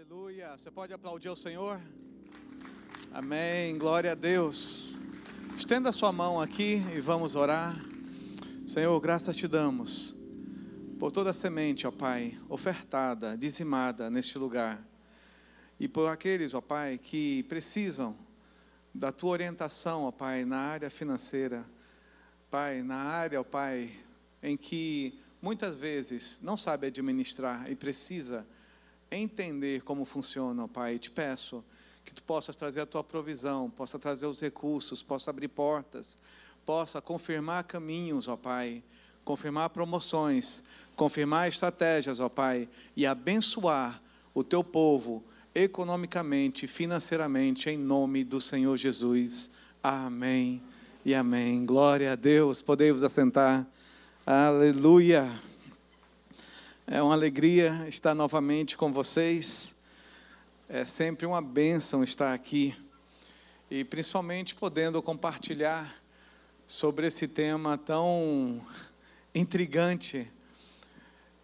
Aleluia. Você pode aplaudir o Senhor? Amém. Glória a Deus. Estenda a sua mão aqui e vamos orar. Senhor, graças te damos por toda a semente, ó Pai, ofertada, dizimada neste lugar. E por aqueles, ó Pai, que precisam da tua orientação, ó Pai, na área financeira. Pai, na área, ó Pai, em que muitas vezes não sabe administrar e precisa entender como funciona, Pai. Te peço que tu possas trazer a tua provisão, possa trazer os recursos, possa abrir portas, possa confirmar caminhos, ó Pai, confirmar promoções, confirmar estratégias, ó Pai, e abençoar o teu povo economicamente, financeiramente, em nome do Senhor Jesus. Amém e amém. Glória a Deus. Podemos assentar. Aleluia. É uma alegria estar novamente com vocês. É sempre uma bênção estar aqui e principalmente podendo compartilhar sobre esse tema tão intrigante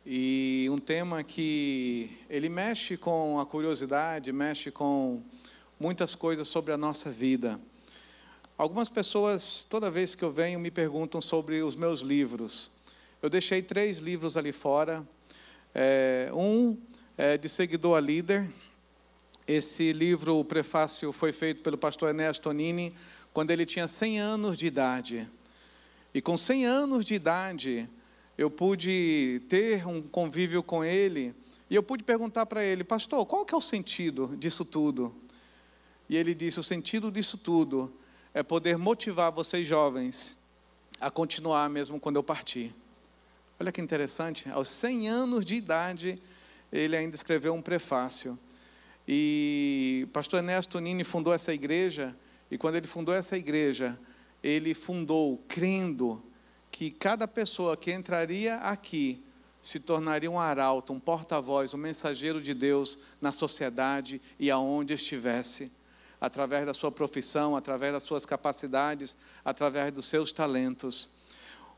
e um tema que ele mexe com a curiosidade, mexe com muitas coisas sobre a nossa vida. Algumas pessoas, toda vez que eu venho, me perguntam sobre os meus livros. Eu deixei três livros ali fora é, um é de seguidor a líder. Esse livro, o prefácio, foi feito pelo pastor Ernesto Tonini quando ele tinha 100 anos de idade. E com 100 anos de idade, eu pude ter um convívio com ele e eu pude perguntar para ele, pastor, qual que é o sentido disso tudo? E ele disse: o sentido disso tudo é poder motivar vocês jovens a continuar mesmo quando eu partir. Olha que interessante, aos 100 anos de idade, ele ainda escreveu um prefácio. E pastor Ernesto Nini fundou essa igreja, e quando ele fundou essa igreja, ele fundou crendo que cada pessoa que entraria aqui se tornaria um arauto, um porta-voz, um mensageiro de Deus na sociedade e aonde estivesse, através da sua profissão, através das suas capacidades, através dos seus talentos.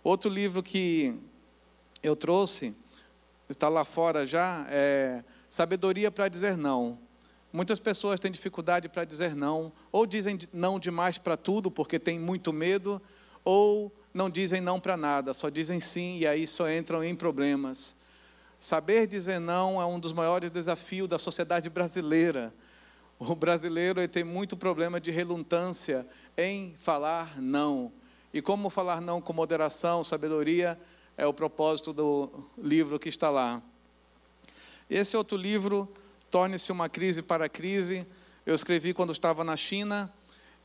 Outro livro que eu trouxe, está lá fora já, é sabedoria para dizer não. Muitas pessoas têm dificuldade para dizer não, ou dizem não demais para tudo porque têm muito medo, ou não dizem não para nada, só dizem sim e aí só entram em problemas. Saber dizer não é um dos maiores desafios da sociedade brasileira. O brasileiro tem muito problema de relutância em falar não. E como falar não com moderação, sabedoria, é o propósito do livro que está lá. Esse outro livro, Torne-se uma crise para a crise, eu escrevi quando estava na China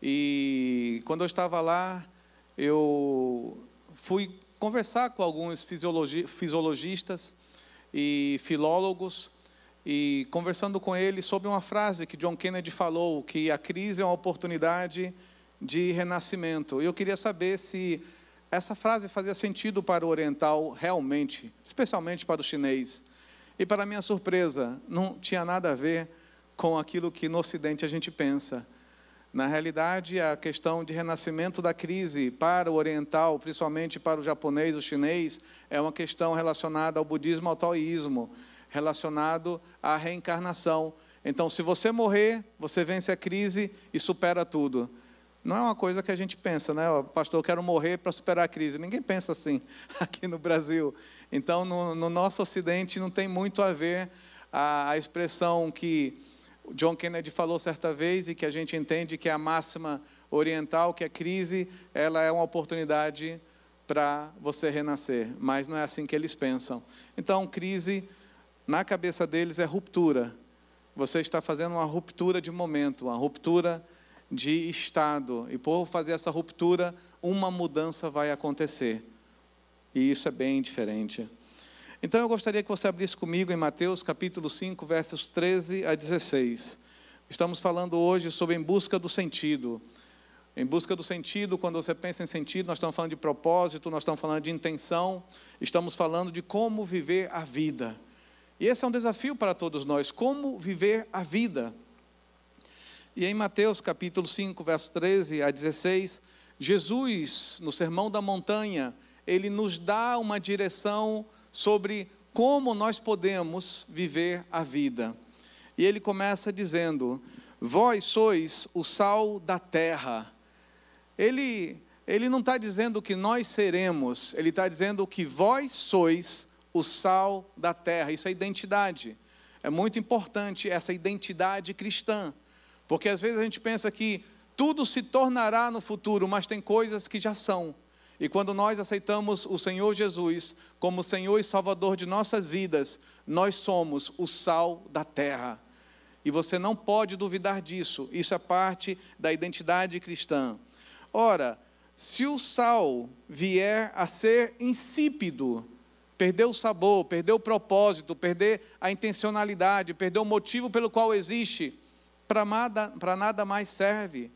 e quando eu estava lá, eu fui conversar com alguns fisiologistas e filólogos e conversando com eles sobre uma frase que John Kennedy falou, que a crise é uma oportunidade de renascimento. Eu queria saber se essa frase fazia sentido para o oriental realmente, especialmente para o chinês. E para minha surpresa, não tinha nada a ver com aquilo que no ocidente a gente pensa. Na realidade, a questão de renascimento da crise para o oriental, principalmente para o japonês, o chinês, é uma questão relacionada ao budismo, ao taoísmo, relacionado à reencarnação. Então, se você morrer, você vence a crise e supera tudo. Não é uma coisa que a gente pensa, né? Pastor, eu quero morrer para superar a crise. Ninguém pensa assim aqui no Brasil. Então, no, no nosso Ocidente, não tem muito a ver a, a expressão que John Kennedy falou certa vez e que a gente entende que é a máxima oriental, que a crise ela é uma oportunidade para você renascer. Mas não é assim que eles pensam. Então, crise, na cabeça deles, é ruptura. Você está fazendo uma ruptura de momento, uma ruptura de estado. E por fazer essa ruptura, uma mudança vai acontecer. E isso é bem diferente. Então eu gostaria que você abrisse comigo em Mateus capítulo 5, versos 13 a 16. Estamos falando hoje sobre em busca do sentido. Em busca do sentido, quando você pensa em sentido, nós estamos falando de propósito, nós estamos falando de intenção, estamos falando de como viver a vida. E esse é um desafio para todos nós, como viver a vida. E em Mateus capítulo 5, verso 13 a 16, Jesus, no Sermão da Montanha, ele nos dá uma direção sobre como nós podemos viver a vida. E ele começa dizendo: Vós sois o sal da terra. Ele, ele não está dizendo que nós seremos, ele está dizendo que vós sois o sal da terra. Isso é identidade. É muito importante essa identidade cristã, porque às vezes a gente pensa que tudo se tornará no futuro, mas tem coisas que já são. E quando nós aceitamos o Senhor Jesus como Senhor e Salvador de nossas vidas, nós somos o sal da terra. E você não pode duvidar disso. Isso é parte da identidade cristã. Ora, se o sal vier a ser insípido, perder o sabor, perder o propósito, perder a intencionalidade, perder o motivo pelo qual existe, para nada, nada mais serve.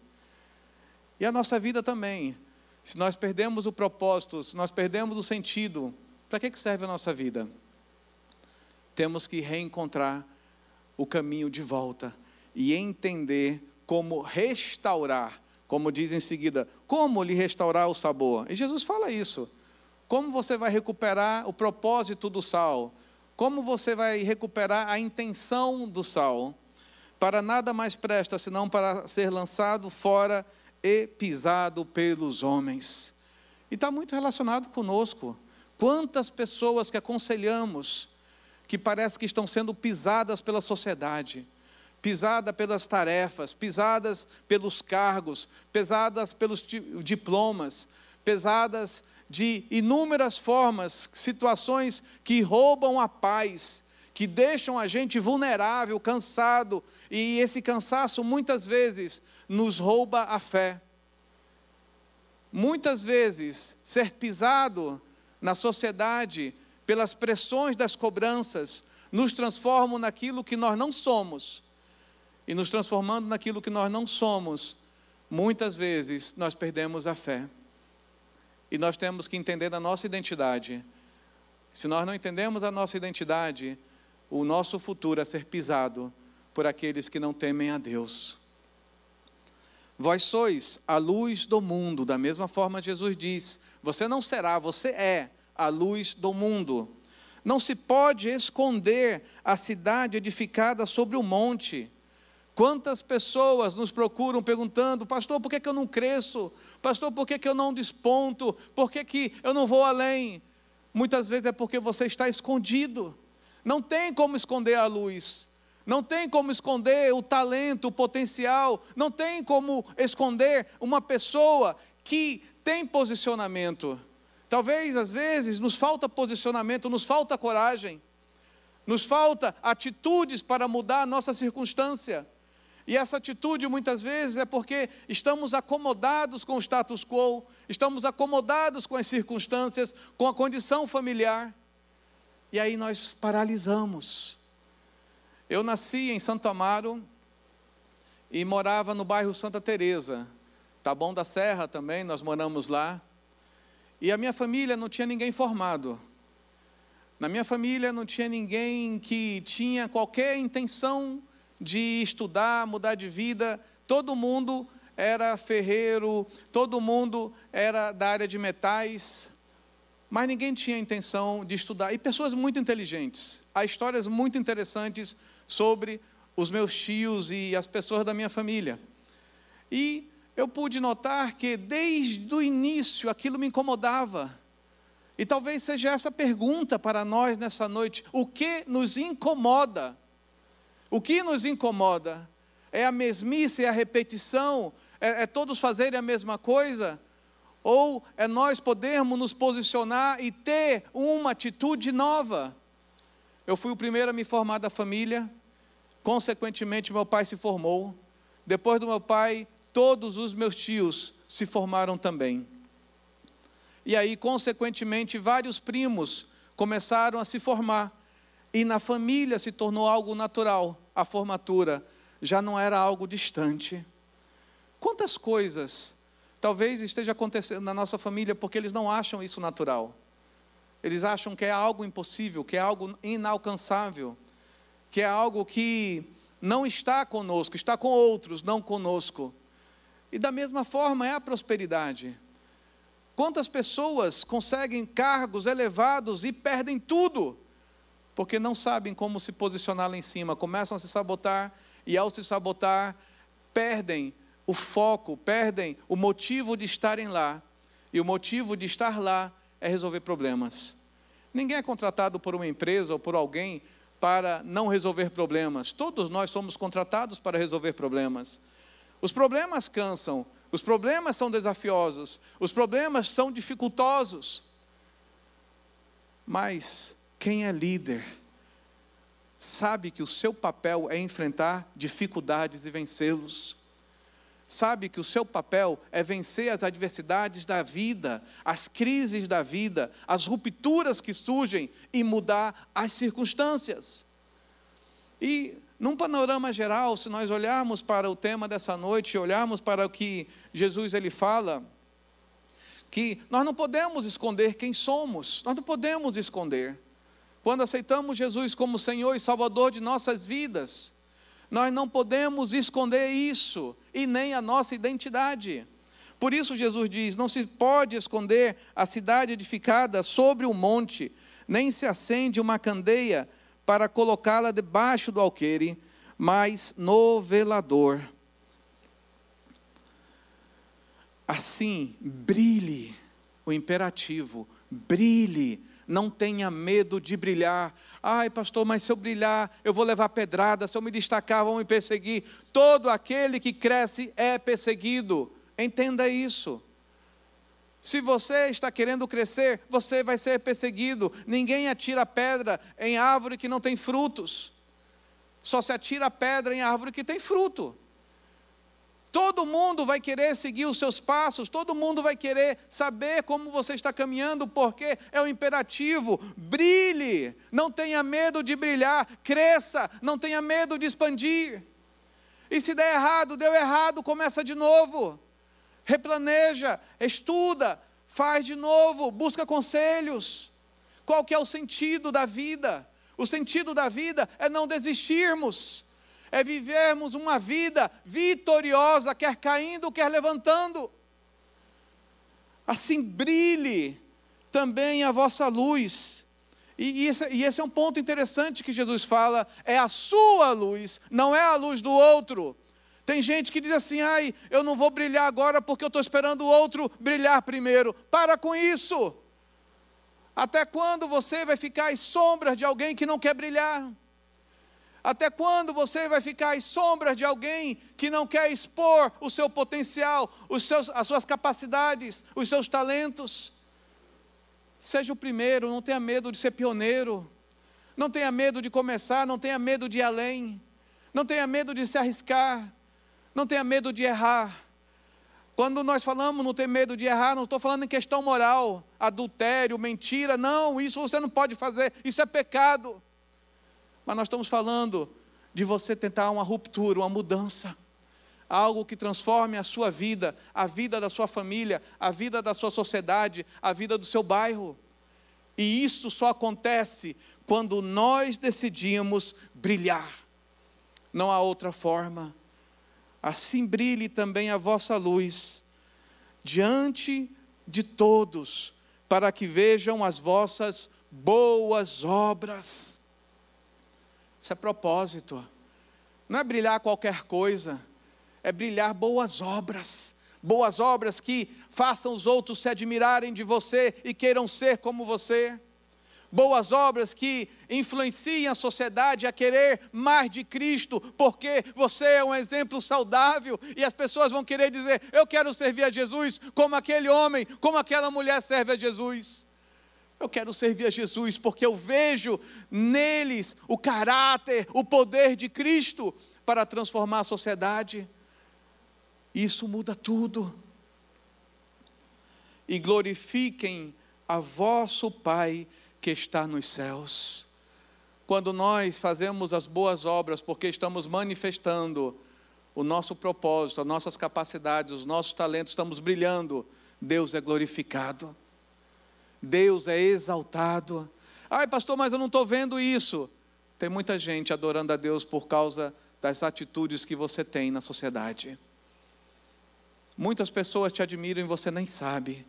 E a nossa vida também. Se nós perdemos o propósito, se nós perdemos o sentido, para que serve a nossa vida? Temos que reencontrar o caminho de volta e entender como restaurar, como diz em seguida, como lhe restaurar o sabor. E Jesus fala isso. Como você vai recuperar o propósito do sal? Como você vai recuperar a intenção do sal? Para nada mais presta senão para ser lançado fora e pisado pelos homens. E está muito relacionado conosco. Quantas pessoas que aconselhamos, que parece que estão sendo pisadas pela sociedade, pisadas pelas tarefas, pisadas pelos cargos, pesadas pelos diplomas, pesadas de inúmeras formas, situações que roubam a paz, que deixam a gente vulnerável, cansado, e esse cansaço muitas vezes nos rouba a fé. Muitas vezes, ser pisado na sociedade pelas pressões das cobranças, nos transformam naquilo que nós não somos. E nos transformando naquilo que nós não somos, muitas vezes nós perdemos a fé. E nós temos que entender a nossa identidade. Se nós não entendemos a nossa identidade, o nosso futuro é ser pisado por aqueles que não temem a Deus. Vós sois a luz do mundo, da mesma forma Jesus diz: você não será, você é a luz do mundo. Não se pode esconder a cidade edificada sobre o monte. Quantas pessoas nos procuram perguntando, pastor, por que, que eu não cresço? Pastor, por que, que eu não desponto? Por que, que eu não vou além? Muitas vezes é porque você está escondido. Não tem como esconder a luz. Não tem como esconder o talento, o potencial. Não tem como esconder uma pessoa que tem posicionamento. Talvez, às vezes, nos falta posicionamento, nos falta coragem, nos falta atitudes para mudar a nossa circunstância. E essa atitude, muitas vezes, é porque estamos acomodados com o status quo, estamos acomodados com as circunstâncias, com a condição familiar. E aí nós paralisamos. Eu nasci em Santo Amaro e morava no bairro Santa Teresa. Taboão da Serra também, nós moramos lá. E a minha família não tinha ninguém formado. Na minha família não tinha ninguém que tinha qualquer intenção de estudar, mudar de vida. Todo mundo era ferreiro, todo mundo era da área de metais, mas ninguém tinha intenção de estudar. E pessoas muito inteligentes. Há histórias muito interessantes sobre os meus tios e as pessoas da minha família. E eu pude notar que desde o início aquilo me incomodava. E talvez seja essa pergunta para nós nessa noite: o que nos incomoda? O que nos incomoda? É a mesmice, é a repetição? É, é todos fazerem a mesma coisa? Ou é nós podermos nos posicionar e ter uma atitude nova? Eu fui o primeiro a me formar da família, consequentemente, meu pai se formou. Depois do meu pai, todos os meus tios se formaram também. E aí, consequentemente, vários primos começaram a se formar. E na família se tornou algo natural. A formatura já não era algo distante. Quantas coisas talvez esteja acontecendo na nossa família porque eles não acham isso natural. Eles acham que é algo impossível, que é algo inalcançável, que é algo que não está conosco, está com outros, não conosco. E da mesma forma é a prosperidade. Quantas pessoas conseguem cargos elevados e perdem tudo? porque não sabem como se posicionar lá em cima, começam a se sabotar e, ao se sabotar, perdem o foco, perdem o motivo de estarem lá. E o motivo de estar lá é resolver problemas. Ninguém é contratado por uma empresa ou por alguém para não resolver problemas. Todos nós somos contratados para resolver problemas. Os problemas cansam, os problemas são desafiosos, os problemas são dificultosos. Mas quem é líder sabe que o seu papel é enfrentar dificuldades e vencê-los. Sabe que o seu papel é vencer as adversidades da vida, as crises da vida, as rupturas que surgem e mudar as circunstâncias. E num panorama geral, se nós olharmos para o tema dessa noite, olharmos para o que Jesus ele fala, que nós não podemos esconder quem somos, nós não podemos esconder. Quando aceitamos Jesus como Senhor e Salvador de nossas vidas, nós não podemos esconder isso e nem a nossa identidade. Por isso Jesus diz: não se pode esconder a cidade edificada sobre o um monte, nem se acende uma candeia para colocá-la debaixo do alqueire, mas no velador. Assim, brilhe o imperativo, brilhe, não tenha medo de brilhar. Ai, pastor, mas se eu brilhar, eu vou levar pedrada, se eu me destacar, vão me perseguir. Todo aquele que cresce é perseguido. Entenda isso. Se você está querendo crescer, você vai ser perseguido. Ninguém atira pedra em árvore que não tem frutos. Só se atira pedra em árvore que tem fruto. Todo mundo vai querer seguir os seus passos, todo mundo vai querer saber como você está caminhando, porque é o imperativo: brilhe, não tenha medo de brilhar, cresça, não tenha medo de expandir. E se der errado, deu errado, começa de novo replaneja, estuda, faz de novo, busca conselhos. Qual que é o sentido da vida? O sentido da vida é não desistirmos, é vivermos uma vida vitoriosa, quer caindo, quer levantando. Assim brilhe também a vossa luz. E, e, esse, e esse é um ponto interessante que Jesus fala: é a sua luz, não é a luz do outro. Tem gente que diz assim: ai, eu não vou brilhar agora porque eu estou esperando o outro brilhar primeiro. Para com isso. Até quando você vai ficar às sombras de alguém que não quer brilhar? Até quando você vai ficar às sombras de alguém que não quer expor o seu potencial, os seus, as suas capacidades, os seus talentos? Seja o primeiro, não tenha medo de ser pioneiro, não tenha medo de começar, não tenha medo de ir além, não tenha medo de se arriscar, não tenha medo de errar. Quando nós falamos não ter medo de errar, não estou falando em questão moral, adultério, mentira, não, isso você não pode fazer, isso é pecado. Mas nós estamos falando de você tentar uma ruptura, uma mudança, algo que transforme a sua vida, a vida da sua família, a vida da sua sociedade, a vida do seu bairro. E isso só acontece quando nós decidimos brilhar. Não há outra forma assim brilhe também a vossa luz diante de todos, para que vejam as vossas boas obras. Isso é propósito. Não é brilhar qualquer coisa, é brilhar boas obras. Boas obras que façam os outros se admirarem de você e queiram ser como você boas obras que influenciem a sociedade a querer mais de Cristo, porque você é um exemplo saudável e as pessoas vão querer dizer: Eu quero servir a Jesus como aquele homem, como aquela mulher serve a Jesus. Eu quero servir a Jesus porque eu vejo neles o caráter, o poder de Cristo para transformar a sociedade. Isso muda tudo. E glorifiquem a vosso Pai que está nos céus. Quando nós fazemos as boas obras porque estamos manifestando o nosso propósito, as nossas capacidades, os nossos talentos, estamos brilhando, Deus é glorificado, Deus é exaltado. Ai, pastor, mas eu não estou vendo isso. Tem muita gente adorando a Deus por causa das atitudes que você tem na sociedade. Muitas pessoas te admiram e você nem sabe.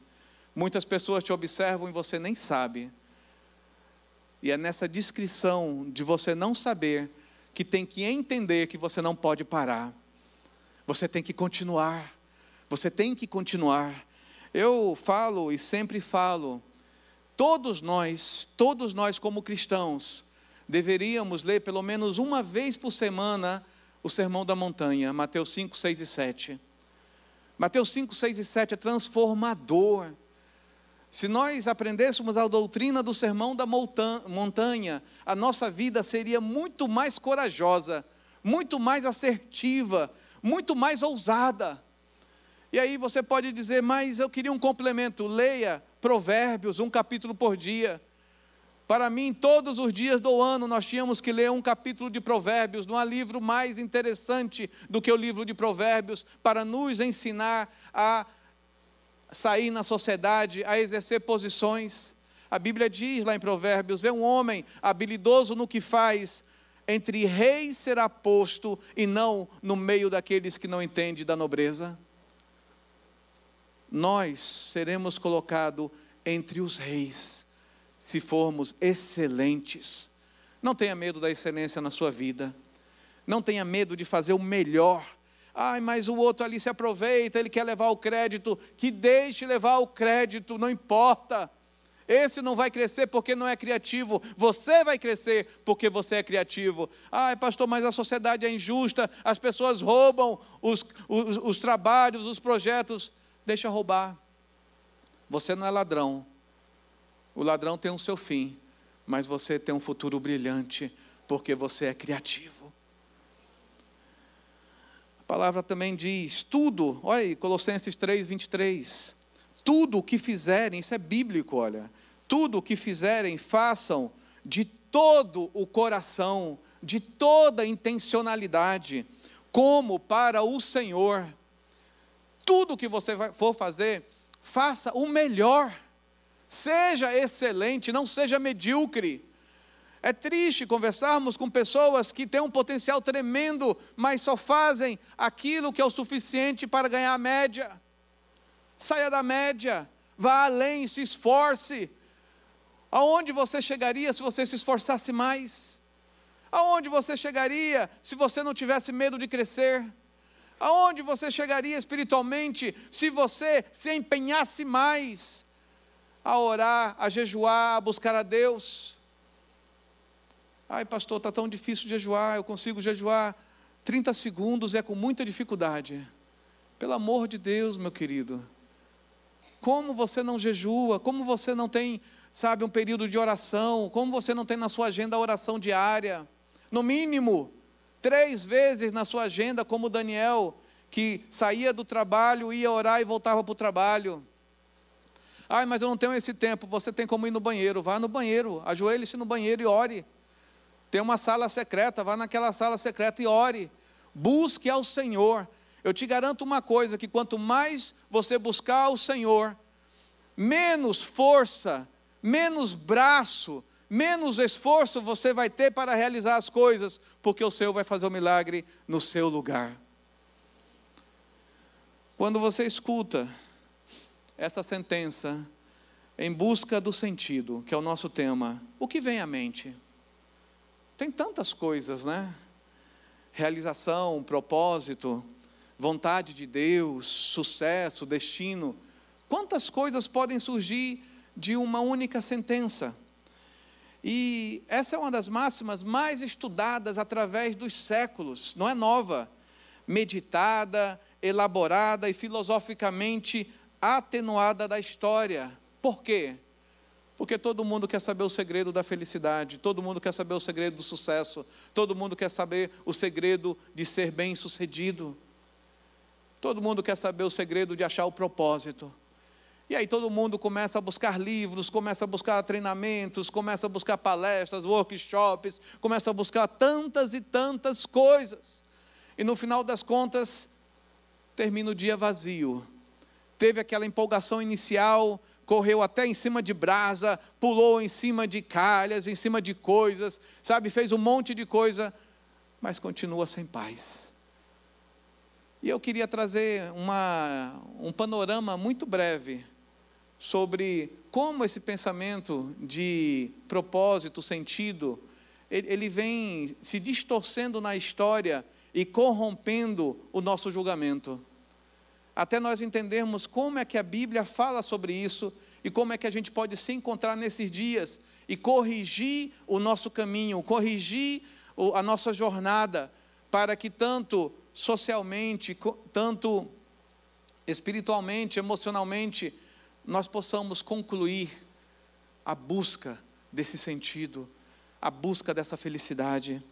Muitas pessoas te observam e você nem sabe. E é nessa descrição de você não saber que tem que entender que você não pode parar. Você tem que continuar. Você tem que continuar. Eu falo e sempre falo, todos nós, todos nós como cristãos, deveríamos ler pelo menos uma vez por semana o Sermão da Montanha, Mateus 5, 6 e 7. Mateus 5, 6 e 7 é transformador. Se nós aprendêssemos a doutrina do sermão da montanha, a nossa vida seria muito mais corajosa, muito mais assertiva, muito mais ousada. E aí você pode dizer, mas eu queria um complemento. Leia Provérbios, um capítulo por dia. Para mim, todos os dias do ano, nós tínhamos que ler um capítulo de Provérbios. Não há livro mais interessante do que o livro de Provérbios para nos ensinar a sair na sociedade, a exercer posições. A Bíblia diz lá em Provérbios: vê um homem habilidoso no que faz, entre reis será posto e não no meio daqueles que não entendem da nobreza. Nós seremos colocados entre os reis, se formos excelentes. Não tenha medo da excelência na sua vida. Não tenha medo de fazer o melhor Ai, mas o outro ali se aproveita, ele quer levar o crédito. Que deixe levar o crédito, não importa. Esse não vai crescer porque não é criativo. Você vai crescer porque você é criativo. Ai, pastor, mas a sociedade é injusta. As pessoas roubam os, os, os trabalhos, os projetos. Deixa roubar. Você não é ladrão. O ladrão tem o seu fim. Mas você tem um futuro brilhante porque você é criativo palavra também diz: tudo, olha aí, Colossenses 3, 23. Tudo o que fizerem, isso é bíblico, olha. Tudo o que fizerem, façam de todo o coração, de toda a intencionalidade, como para o Senhor. Tudo que você for fazer, faça o melhor. Seja excelente, não seja medíocre. É triste conversarmos com pessoas que têm um potencial tremendo, mas só fazem aquilo que é o suficiente para ganhar a média. Saia da média, vá além, se esforce. Aonde você chegaria se você se esforçasse mais? Aonde você chegaria se você não tivesse medo de crescer? Aonde você chegaria espiritualmente se você se empenhasse mais a orar, a jejuar, a buscar a Deus? Ai, pastor, está tão difícil jejuar, eu consigo jejuar 30 segundos, é com muita dificuldade. Pelo amor de Deus, meu querido. Como você não jejua? Como você não tem, sabe, um período de oração? Como você não tem na sua agenda a oração diária? No mínimo, três vezes na sua agenda, como Daniel, que saía do trabalho, ia orar e voltava para o trabalho. Ai, mas eu não tenho esse tempo. Você tem como ir no banheiro. Vá no banheiro, ajoelhe-se no banheiro e ore. Tem uma sala secreta, vá naquela sala secreta e ore. Busque ao Senhor. Eu te garanto uma coisa: que quanto mais você buscar ao Senhor, menos força, menos braço, menos esforço você vai ter para realizar as coisas, porque o Senhor vai fazer o milagre no seu lugar. Quando você escuta essa sentença, em busca do sentido, que é o nosso tema, o que vem à mente? Tem tantas coisas, né? Realização, propósito, vontade de Deus, sucesso, destino. Quantas coisas podem surgir de uma única sentença? E essa é uma das máximas mais estudadas através dos séculos, não é nova, meditada, elaborada e filosoficamente atenuada da história. Por quê? Porque todo mundo quer saber o segredo da felicidade, todo mundo quer saber o segredo do sucesso, todo mundo quer saber o segredo de ser bem-sucedido. Todo mundo quer saber o segredo de achar o propósito. E aí todo mundo começa a buscar livros, começa a buscar treinamentos, começa a buscar palestras, workshops, começa a buscar tantas e tantas coisas. E no final das contas, termina o dia vazio. Teve aquela empolgação inicial, correu até em cima de brasa, pulou em cima de calhas, em cima de coisas, sabe, fez um monte de coisa, mas continua sem paz. E eu queria trazer uma, um panorama muito breve sobre como esse pensamento de propósito, sentido, ele, vem se distorcendo na história e corrompendo o nosso julgamento. Até nós entendermos como é que a Bíblia fala sobre isso e como é que a gente pode se encontrar nesses dias e corrigir o nosso caminho, corrigir a nossa jornada, para que tanto socialmente, tanto espiritualmente, emocionalmente, nós possamos concluir a busca desse sentido, a busca dessa felicidade.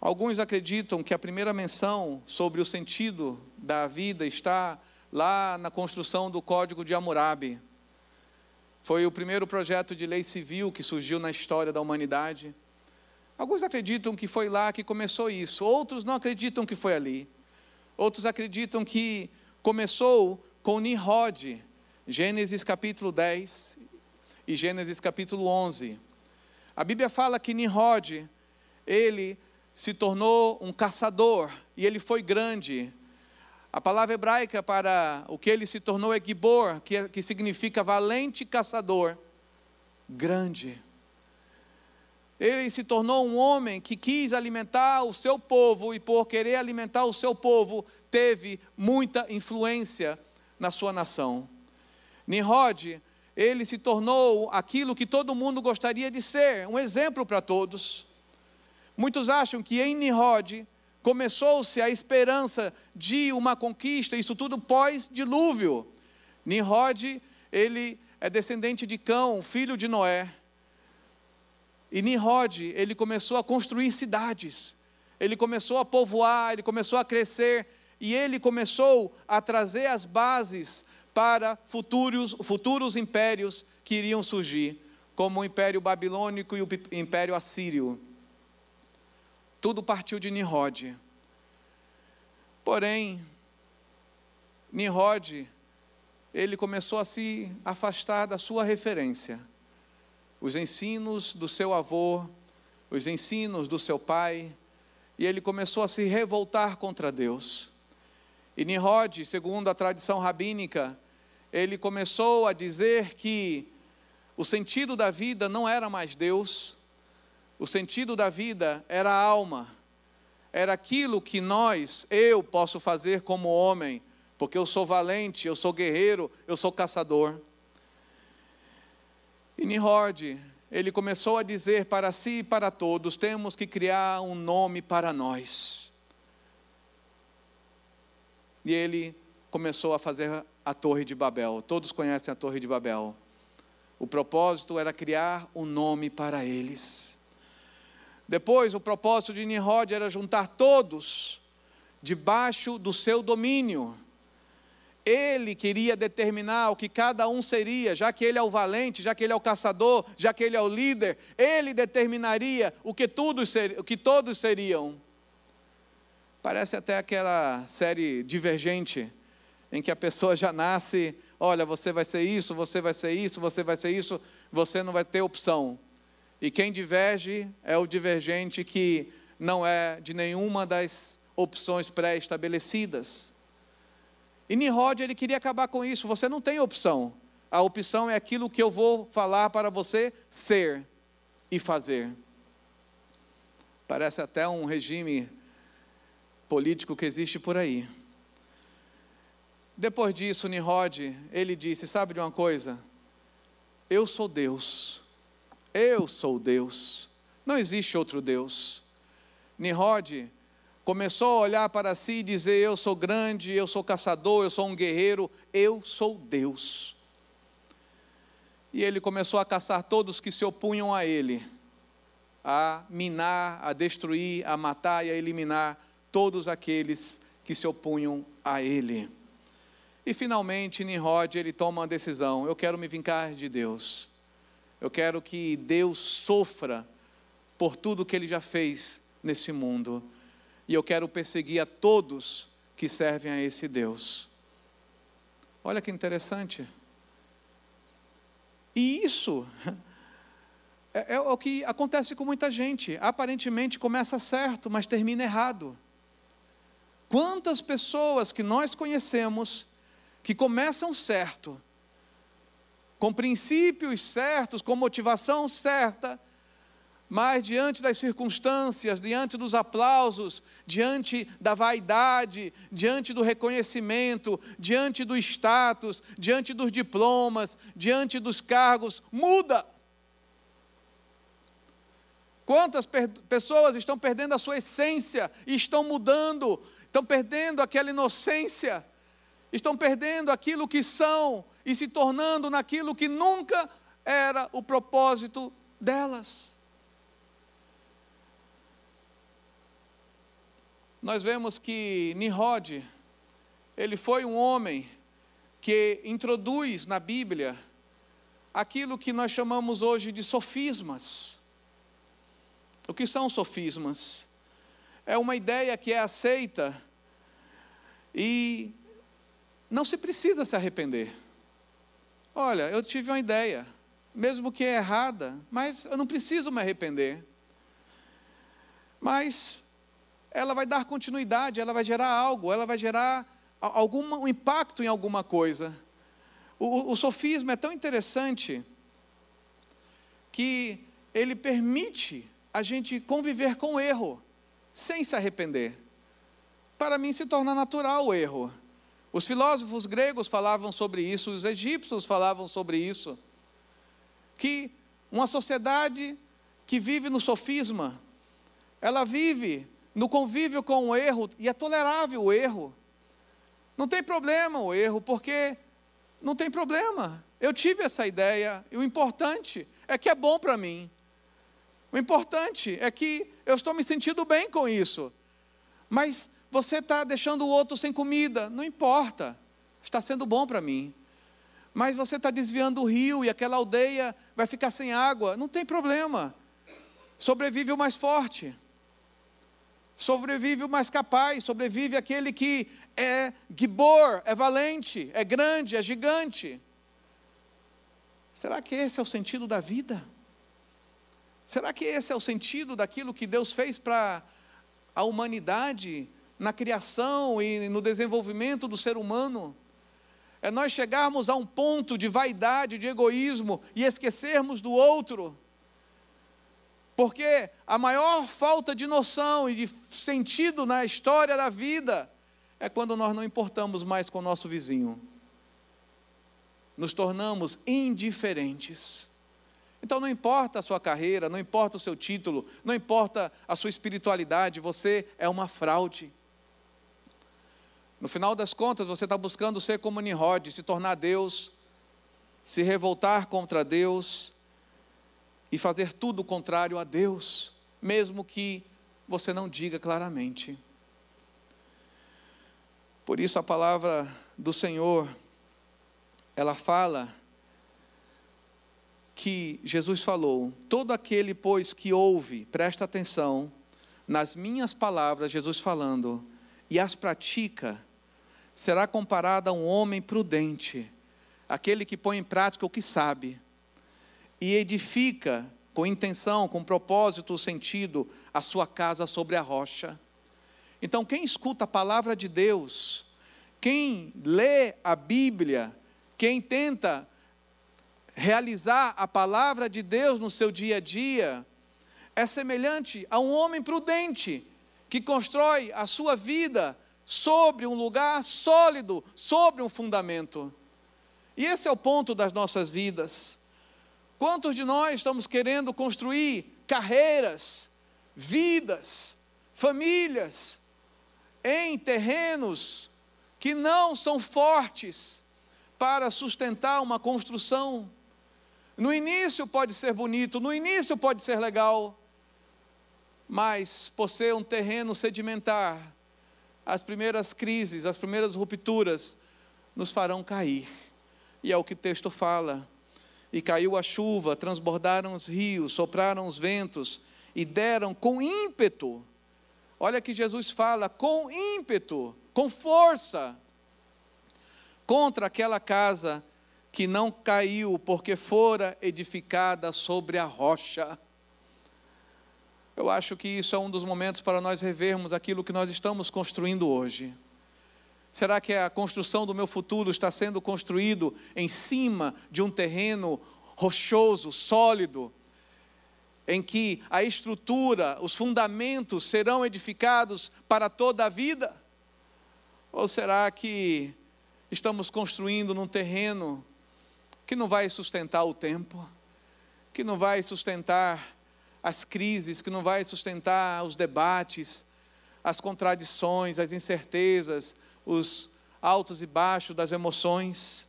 Alguns acreditam que a primeira menção sobre o sentido da vida está lá na construção do Código de Hammurabi. Foi o primeiro projeto de lei civil que surgiu na história da humanidade. Alguns acreditam que foi lá que começou isso, outros não acreditam que foi ali. Outros acreditam que começou com Nimrod, Gênesis capítulo 10 e Gênesis capítulo 11. A Bíblia fala que Nimrod, ele se tornou um caçador e ele foi grande. A palavra hebraica para o que ele se tornou é Gibor, que, é, que significa valente caçador, grande. Ele se tornou um homem que quis alimentar o seu povo e, por querer alimentar o seu povo, teve muita influência na sua nação. Nimrod, ele se tornou aquilo que todo mundo gostaria de ser, um exemplo para todos. Muitos acham que em Nimrod começou-se a esperança de uma conquista, isso tudo pós-dilúvio. Nimrod, ele é descendente de Cão, filho de Noé. E Nimrod, ele começou a construir cidades. Ele começou a povoar, ele começou a crescer e ele começou a trazer as bases para futuros, futuros impérios que iriam surgir, como o Império Babilônico e o Império Assírio. Tudo partiu de Nimrod. Porém, Nimrod, ele começou a se afastar da sua referência. Os ensinos do seu avô, os ensinos do seu pai, e ele começou a se revoltar contra Deus. E Nimrod, segundo a tradição rabínica, ele começou a dizer que o sentido da vida não era mais Deus, o sentido da vida era a alma, era aquilo que nós, eu posso fazer como homem, porque eu sou valente, eu sou guerreiro, eu sou caçador. E Nimrod, ele começou a dizer para si e para todos: temos que criar um nome para nós. E ele começou a fazer a Torre de Babel. Todos conhecem a Torre de Babel. O propósito era criar um nome para eles. Depois, o propósito de Nimrod era juntar todos debaixo do seu domínio. Ele queria determinar o que cada um seria, já que ele é o valente, já que ele é o caçador, já que ele é o líder, ele determinaria o que, tudo ser, o que todos seriam. Parece até aquela série divergente em que a pessoa já nasce, olha, você vai ser isso, você vai ser isso, você vai ser isso, você não vai ter opção. E quem diverge é o divergente que não é de nenhuma das opções pré-estabelecidas. E Nimrod, ele queria acabar com isso, você não tem opção. A opção é aquilo que eu vou falar para você ser e fazer. Parece até um regime político que existe por aí. Depois disso, Nimrod, ele disse: Sabe de uma coisa? Eu sou Deus. Eu sou Deus. Não existe outro Deus. Nimrod começou a olhar para si e dizer: Eu sou grande, eu sou caçador, eu sou um guerreiro, eu sou Deus. E ele começou a caçar todos que se opunham a ele, a minar, a destruir, a matar e a eliminar todos aqueles que se opunham a ele. E finalmente Nimrod ele toma uma decisão: eu quero me vingar de Deus. Eu quero que Deus sofra por tudo que ele já fez nesse mundo. E eu quero perseguir a todos que servem a esse Deus. Olha que interessante. E isso é, é, o que acontece com muita gente. Aparentemente começa certo, mas termina errado. Quantas pessoas que nós conhecemos que começam certo, com princípios certos, com motivação certa, mas diante das circunstâncias, diante dos aplausos, diante da vaidade, diante do reconhecimento, diante do status, diante dos diplomas, diante dos cargos, muda. Quantas pessoas estão perdendo a sua essência e estão mudando, estão perdendo aquela inocência, estão perdendo aquilo que são e se tornando naquilo que nunca era o propósito delas. nós vemos que Nimrod, ele foi um homem que introduz na Bíblia aquilo que nós chamamos hoje de sofismas. O que são sofismas? É uma ideia que é aceita e não se precisa se arrepender. Olha, eu tive uma ideia, mesmo que é errada, mas eu não preciso me arrepender. Mas ela vai dar continuidade, ela vai gerar algo, ela vai gerar algum um impacto em alguma coisa. O, o sofismo é tão interessante que ele permite a gente conviver com o erro, sem se arrepender. Para mim se torna natural o erro. Os filósofos gregos falavam sobre isso, os egípcios falavam sobre isso. Que uma sociedade que vive no sofisma, ela vive no convívio com o erro, e é tolerável o erro. Não tem problema o erro, porque não tem problema. Eu tive essa ideia, e o importante é que é bom para mim. O importante é que eu estou me sentindo bem com isso. Mas você está deixando o outro sem comida, não importa, está sendo bom para mim. Mas você está desviando o rio e aquela aldeia vai ficar sem água, não tem problema. Sobrevive o mais forte sobrevive o mais capaz, sobrevive aquele que é gibor, é valente, é grande, é gigante. Será que esse é o sentido da vida? Será que esse é o sentido daquilo que Deus fez para a humanidade na criação e no desenvolvimento do ser humano? É nós chegarmos a um ponto de vaidade, de egoísmo e esquecermos do outro porque a maior falta de noção e de sentido na história da vida é quando nós não importamos mais com o nosso vizinho. Nos tornamos indiferentes. Então não importa a sua carreira, não importa o seu título, não importa a sua espiritualidade, você é uma fraude. No final das contas, você está buscando ser como Nimrod, se tornar Deus, se revoltar contra Deus, e fazer tudo contrário a Deus, mesmo que você não diga claramente. Por isso a palavra do Senhor, ela fala que Jesus falou: todo aquele, pois, que ouve, presta atenção nas minhas palavras, Jesus falando, e as pratica, será comparado a um homem prudente, aquele que põe em prática o que sabe e edifica com intenção, com propósito, sentido, a sua casa sobre a rocha. Então, quem escuta a palavra de Deus, quem lê a Bíblia, quem tenta realizar a palavra de Deus no seu dia a dia, é semelhante a um homem prudente que constrói a sua vida sobre um lugar sólido, sobre um fundamento. E esse é o ponto das nossas vidas. Quantos de nós estamos querendo construir carreiras, vidas, famílias em terrenos que não são fortes para sustentar uma construção? No início pode ser bonito, no início pode ser legal, mas por ser um terreno sedimentar, as primeiras crises, as primeiras rupturas nos farão cair. E é o que o texto fala e caiu a chuva, transbordaram os rios, sopraram os ventos e deram com ímpeto. Olha que Jesus fala, com ímpeto, com força, contra aquela casa que não caiu, porque fora edificada sobre a rocha. Eu acho que isso é um dos momentos para nós revermos aquilo que nós estamos construindo hoje. Será que a construção do meu futuro está sendo construído em cima de um terreno rochoso, sólido, em que a estrutura, os fundamentos serão edificados para toda a vida? Ou será que estamos construindo num terreno que não vai sustentar o tempo, que não vai sustentar as crises, que não vai sustentar os debates, as contradições, as incertezas, os altos e baixos das emoções.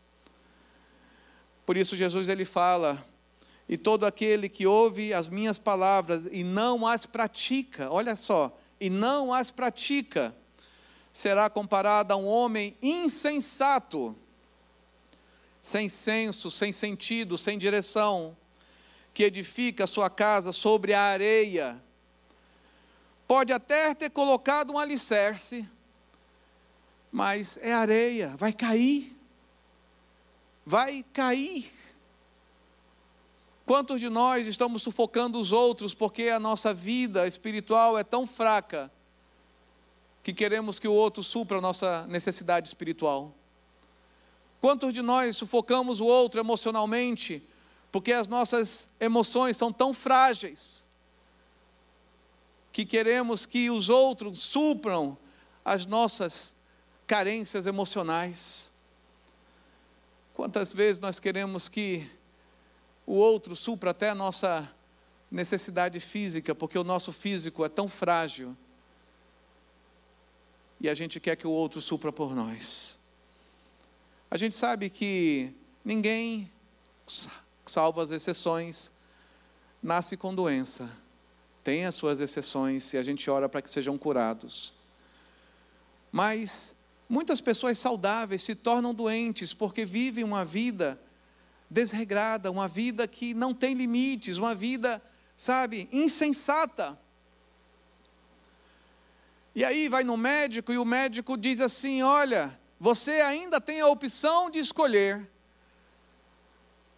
Por isso Jesus ele fala: "E todo aquele que ouve as minhas palavras e não as pratica, olha só, e não as pratica, será comparado a um homem insensato, sem senso, sem sentido, sem direção, que edifica a sua casa sobre a areia. Pode até ter colocado um alicerce, mas é areia, vai cair. Vai cair. Quantos de nós estamos sufocando os outros porque a nossa vida espiritual é tão fraca que queremos que o outro supra a nossa necessidade espiritual? Quantos de nós sufocamos o outro emocionalmente porque as nossas emoções são tão frágeis que queremos que os outros supram as nossas carências emocionais. Quantas vezes nós queremos que o outro supra até a nossa necessidade física, porque o nosso físico é tão frágil, e a gente quer que o outro supra por nós. A gente sabe que ninguém salvo as exceções, nasce com doença. Tem as suas exceções e a gente ora para que sejam curados. Mas muitas pessoas saudáveis se tornam doentes porque vivem uma vida desregrada, uma vida que não tem limites, uma vida, sabe, insensata. E aí vai no médico e o médico diz assim: Olha, você ainda tem a opção de escolher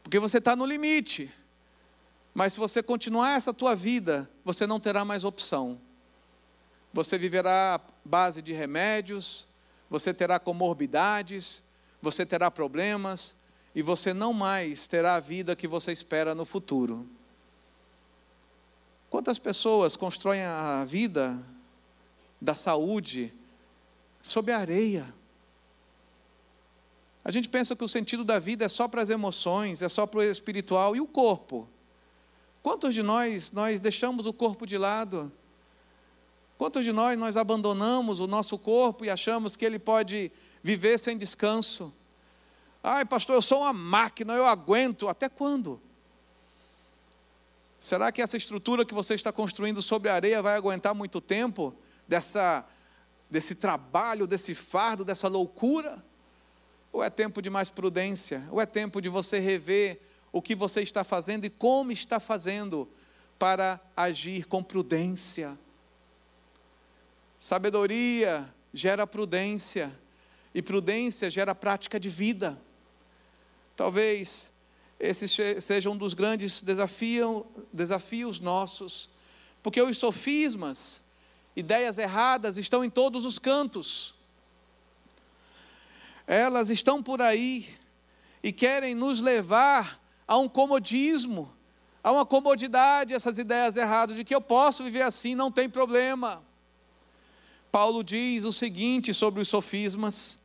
porque você está no limite. Mas se você continuar essa tua vida, você não terá mais opção. Você viverá base de remédios, você terá comorbidades, você terá problemas e você não mais terá a vida que você espera no futuro. Quantas pessoas constroem a vida da saúde sob a areia? A gente pensa que o sentido da vida é só para as emoções, é só para o espiritual e o corpo. Quantos de nós nós deixamos o corpo de lado? Quantos de nós nós abandonamos o nosso corpo e achamos que ele pode viver sem descanso? Ai, pastor, eu sou uma máquina, eu aguento. Até quando? Será que essa estrutura que você está construindo sobre a areia vai aguentar muito tempo? Dessa, desse trabalho, desse fardo, dessa loucura? Ou é tempo de mais prudência? Ou é tempo de você rever o que você está fazendo e como está fazendo para agir com prudência? Sabedoria gera prudência, e prudência gera prática de vida. Talvez esse seja um dos grandes desafio, desafios nossos, porque os sofismas, ideias erradas, estão em todos os cantos elas estão por aí e querem nos levar a um comodismo, a uma comodidade, essas ideias erradas de que eu posso viver assim, não tem problema. Paulo diz o seguinte sobre os sofismas: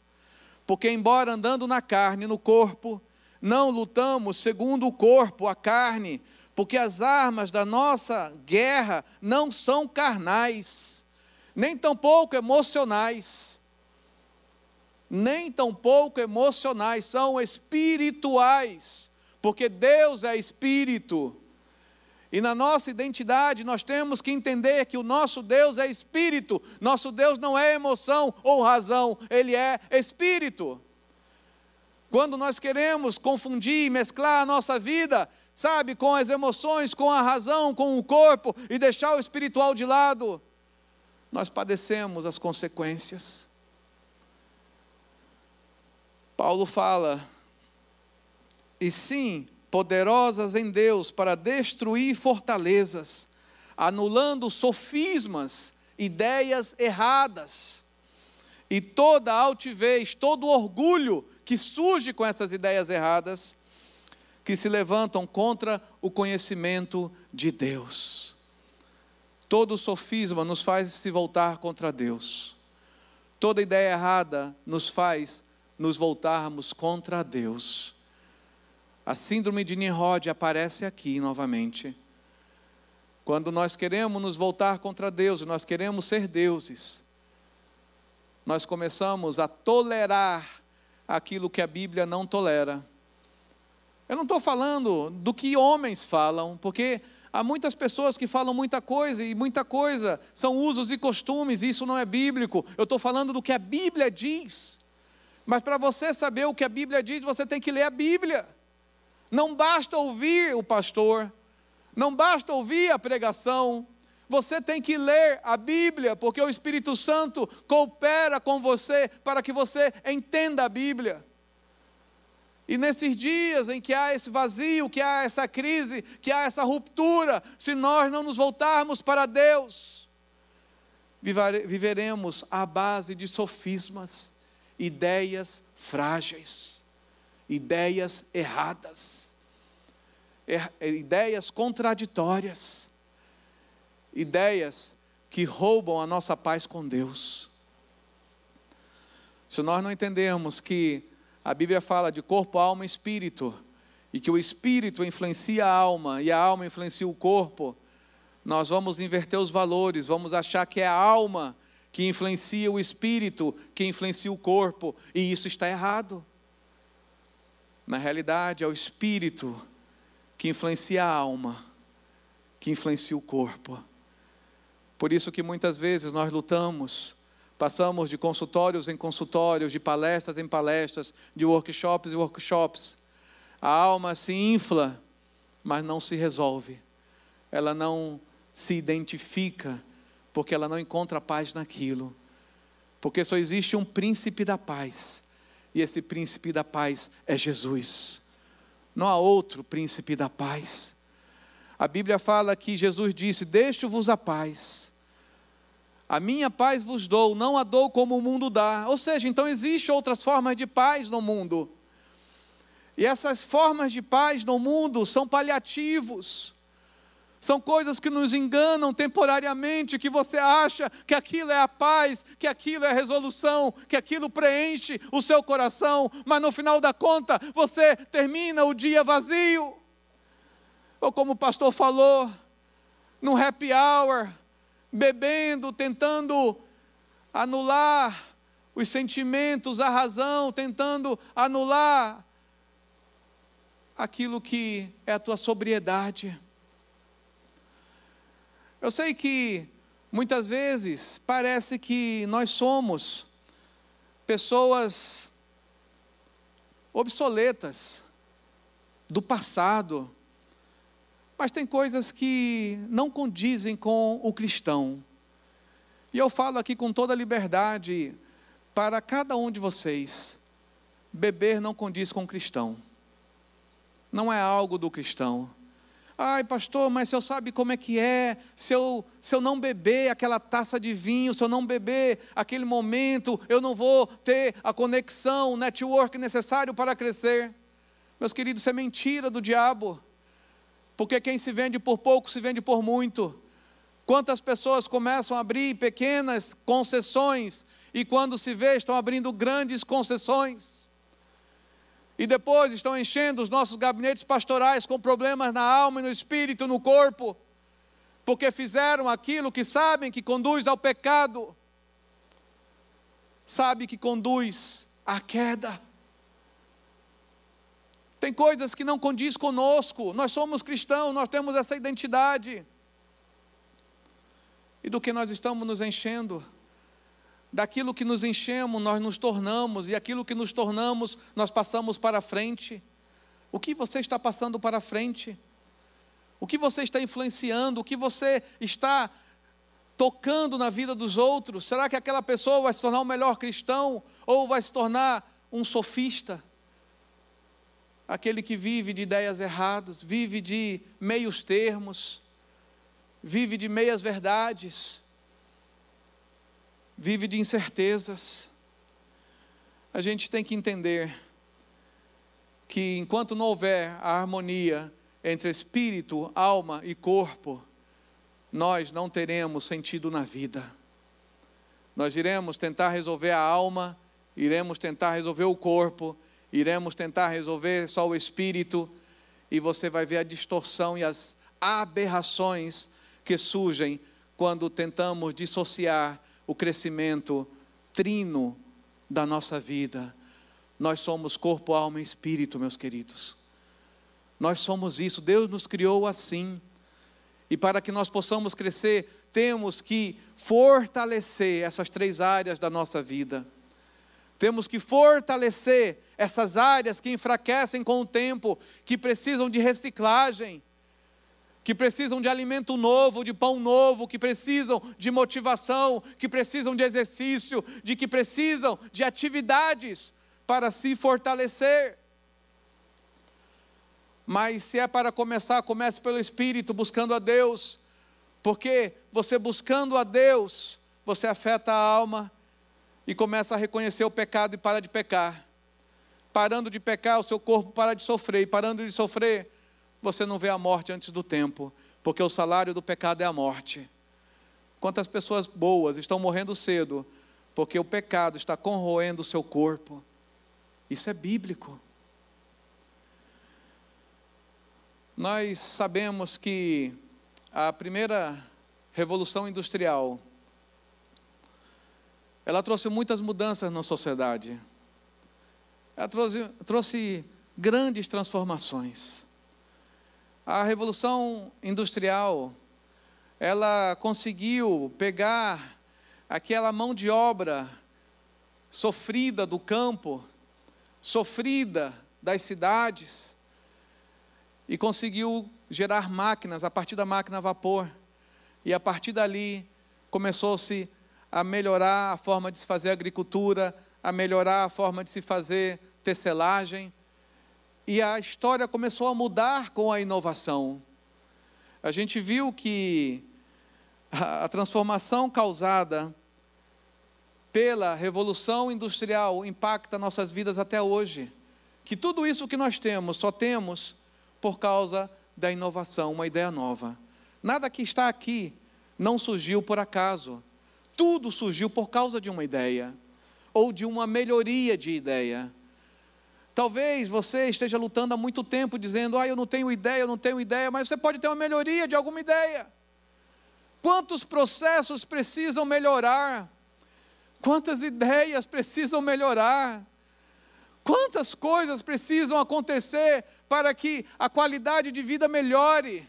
porque, embora andando na carne, no corpo, não lutamos segundo o corpo, a carne, porque as armas da nossa guerra não são carnais, nem tampouco emocionais nem tampouco emocionais, são espirituais, porque Deus é espírito. E na nossa identidade nós temos que entender que o nosso Deus é espírito, nosso Deus não é emoção ou razão, ele é espírito. Quando nós queremos confundir, mesclar a nossa vida, sabe, com as emoções, com a razão, com o corpo e deixar o espiritual de lado, nós padecemos as consequências. Paulo fala, e sim, poderosas em Deus para destruir fortalezas, anulando sofismas, ideias erradas. e toda altivez, todo orgulho que surge com essas ideias erradas, que se levantam contra o conhecimento de Deus. Todo sofisma nos faz se voltar contra Deus. Toda ideia errada nos faz nos voltarmos contra Deus. A síndrome de Nimrod aparece aqui novamente. Quando nós queremos nos voltar contra Deus, nós queremos ser deuses, nós começamos a tolerar aquilo que a Bíblia não tolera. Eu não estou falando do que homens falam, porque há muitas pessoas que falam muita coisa e muita coisa são usos e costumes, e isso não é bíblico. Eu estou falando do que a Bíblia diz. Mas para você saber o que a Bíblia diz, você tem que ler a Bíblia. Não basta ouvir o pastor, não basta ouvir a pregação, você tem que ler a Bíblia, porque o Espírito Santo coopera com você para que você entenda a Bíblia. E nesses dias em que há esse vazio, que há essa crise, que há essa ruptura, se nós não nos voltarmos para Deus, viveremos à base de sofismas, ideias frágeis, ideias erradas, er, ideias contraditórias, ideias que roubam a nossa paz com Deus. Se nós não entendermos que a Bíblia fala de corpo, alma e espírito, e que o espírito influencia a alma e a alma influencia o corpo, nós vamos inverter os valores, vamos achar que é a alma que influencia o espírito, que influencia o corpo, e isso está errado. Na realidade, é o espírito que influencia a alma, que influencia o corpo. Por isso que muitas vezes nós lutamos, passamos de consultórios em consultórios, de palestras em palestras, de workshops em workshops. A alma se infla, mas não se resolve. Ela não se identifica porque ela não encontra paz naquilo. Porque só existe um príncipe da paz, e esse príncipe da paz é Jesus. Não há outro príncipe da paz. A Bíblia fala que Jesus disse: Deixo-vos a paz. A minha paz vos dou, não a dou como o mundo dá. Ou seja, então existem outras formas de paz no mundo. E essas formas de paz no mundo são paliativos. São coisas que nos enganam temporariamente, que você acha que aquilo é a paz, que aquilo é a resolução, que aquilo preenche o seu coração, mas no final da conta você termina o dia vazio. Ou como o pastor falou, no happy hour, bebendo, tentando anular os sentimentos, a razão, tentando anular aquilo que é a tua sobriedade. Eu sei que muitas vezes parece que nós somos pessoas obsoletas, do passado, mas tem coisas que não condizem com o cristão. E eu falo aqui com toda liberdade para cada um de vocês: beber não condiz com o cristão, não é algo do cristão. Ai, pastor, mas se eu sabe como é que é, se eu, se eu não beber aquela taça de vinho, se eu não beber aquele momento, eu não vou ter a conexão, o network necessário para crescer. Meus queridos, isso é mentira do diabo. Porque quem se vende por pouco se vende por muito. Quantas pessoas começam a abrir pequenas concessões e quando se vê estão abrindo grandes concessões e depois estão enchendo os nossos gabinetes pastorais com problemas na alma e no espírito, no corpo, porque fizeram aquilo que sabem que conduz ao pecado, sabe que conduz à queda. Tem coisas que não condiz conosco. Nós somos cristãos, nós temos essa identidade. E do que nós estamos nos enchendo? Daquilo que nos enchemos, nós nos tornamos, e aquilo que nos tornamos, nós passamos para frente. O que você está passando para frente? O que você está influenciando? O que você está tocando na vida dos outros? Será que aquela pessoa vai se tornar um melhor cristão ou vai se tornar um sofista? Aquele que vive de ideias erradas, vive de meios termos, vive de meias verdades vive de incertezas. a gente tem que entender que enquanto não houver a harmonia entre espírito, alma e corpo, nós não teremos sentido na vida. Nós iremos tentar resolver a alma, iremos tentar resolver o corpo, iremos tentar resolver só o espírito, e você vai ver a distorção e as aberrações que surgem quando tentamos dissociar o crescimento trino da nossa vida. Nós somos corpo, alma e espírito, meus queridos. Nós somos isso, Deus nos criou assim. E para que nós possamos crescer, temos que fortalecer essas três áreas da nossa vida. Temos que fortalecer essas áreas que enfraquecem com o tempo, que precisam de reciclagem, que precisam de alimento novo, de pão novo, que precisam de motivação, que precisam de exercício, de que precisam de atividades para se fortalecer. Mas se é para começar, comece pelo Espírito, buscando a Deus, porque você buscando a Deus, você afeta a alma e começa a reconhecer o pecado e para de pecar. Parando de pecar, o seu corpo para de sofrer, e parando de sofrer, você não vê a morte antes do tempo, porque o salário do pecado é a morte. Quantas pessoas boas estão morrendo cedo, porque o pecado está corroendo o seu corpo. Isso é bíblico. Nós sabemos que a primeira revolução industrial ela trouxe muitas mudanças na sociedade. Ela trouxe, trouxe grandes transformações. A revolução industrial, ela conseguiu pegar aquela mão de obra sofrida do campo, sofrida das cidades, e conseguiu gerar máquinas a partir da máquina a vapor. E a partir dali começou-se a melhorar a forma de se fazer agricultura, a melhorar a forma de se fazer tecelagem. E a história começou a mudar com a inovação. A gente viu que a transformação causada pela revolução industrial impacta nossas vidas até hoje. Que tudo isso que nós temos, só temos por causa da inovação, uma ideia nova. Nada que está aqui não surgiu por acaso. Tudo surgiu por causa de uma ideia ou de uma melhoria de ideia. Talvez você esteja lutando há muito tempo dizendo: "Ah, eu não tenho ideia, eu não tenho ideia", mas você pode ter uma melhoria de alguma ideia. Quantos processos precisam melhorar? Quantas ideias precisam melhorar? Quantas coisas precisam acontecer para que a qualidade de vida melhore.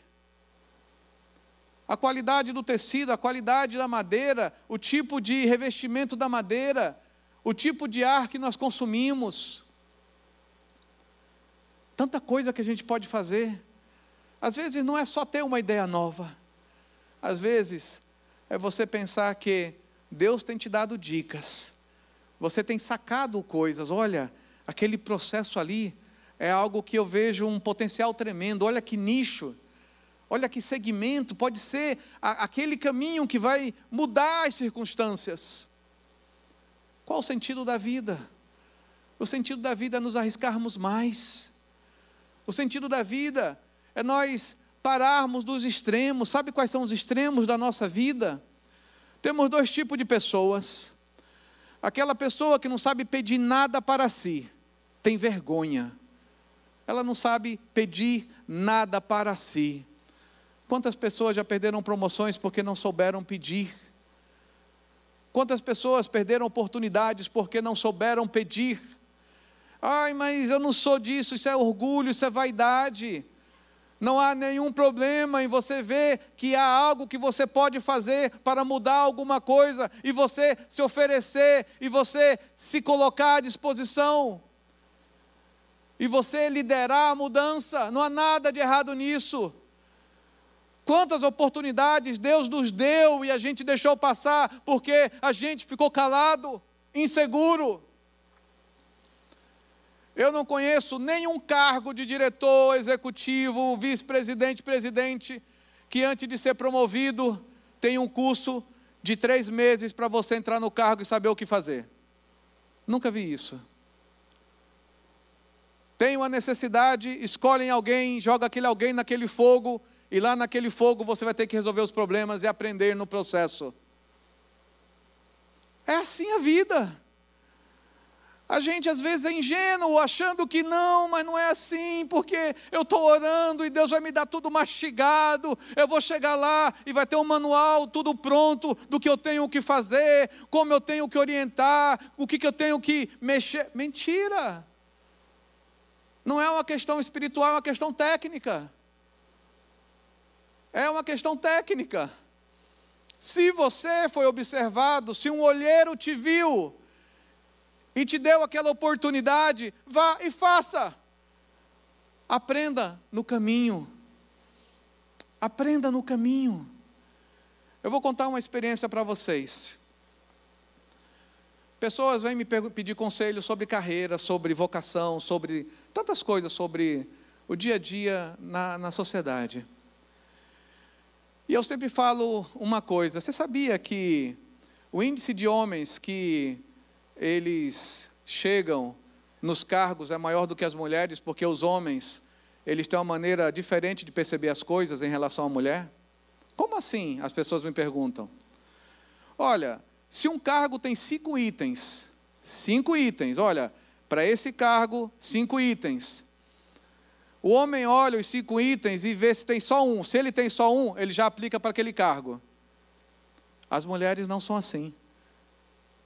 A qualidade do tecido, a qualidade da madeira, o tipo de revestimento da madeira, o tipo de ar que nós consumimos. Tanta coisa que a gente pode fazer. Às vezes não é só ter uma ideia nova. Às vezes é você pensar que Deus tem te dado dicas. Você tem sacado coisas. Olha, aquele processo ali é algo que eu vejo um potencial tremendo. Olha que nicho, olha que segmento, pode ser a, aquele caminho que vai mudar as circunstâncias. Qual o sentido da vida? O sentido da vida é nos arriscarmos mais. O sentido da vida é nós pararmos dos extremos. Sabe quais são os extremos da nossa vida? Temos dois tipos de pessoas. Aquela pessoa que não sabe pedir nada para si, tem vergonha ela não sabe pedir nada para si. Quantas pessoas já perderam promoções porque não souberam pedir? Quantas pessoas perderam oportunidades porque não souberam pedir? Ai, mas eu não sou disso, isso é orgulho, isso é vaidade. Não há nenhum problema em você ver que há algo que você pode fazer para mudar alguma coisa e você se oferecer e você se colocar à disposição e você liderar a mudança, não há nada de errado nisso. Quantas oportunidades Deus nos deu e a gente deixou passar porque a gente ficou calado, inseguro. Eu não conheço nenhum cargo de diretor, executivo, vice-presidente, presidente, que antes de ser promovido tem um curso de três meses para você entrar no cargo e saber o que fazer. Nunca vi isso. Tem uma necessidade, escolhem alguém, joga aquele alguém naquele fogo, e lá naquele fogo você vai ter que resolver os problemas e aprender no processo. É assim a vida. A gente às vezes é ingênuo, achando que não, mas não é assim, porque eu estou orando e Deus vai me dar tudo mastigado. Eu vou chegar lá e vai ter um manual tudo pronto do que eu tenho que fazer, como eu tenho que orientar, o que, que eu tenho que mexer. Mentira! Não é uma questão espiritual, é uma questão técnica. É uma questão técnica. Se você foi observado, se um olheiro te viu, e te deu aquela oportunidade, vá e faça. Aprenda no caminho. Aprenda no caminho. Eu vou contar uma experiência para vocês. Pessoas vêm me pedir conselho sobre carreira, sobre vocação, sobre tantas coisas, sobre o dia a dia na, na sociedade. E eu sempre falo uma coisa: você sabia que o índice de homens que eles chegam nos cargos é maior do que as mulheres, porque os homens, eles têm uma maneira diferente de perceber as coisas em relação à mulher? Como assim? As pessoas me perguntam. Olha, se um cargo tem cinco itens, cinco itens, olha, para esse cargo, cinco itens. O homem olha os cinco itens e vê se tem só um. Se ele tem só um, ele já aplica para aquele cargo. As mulheres não são assim.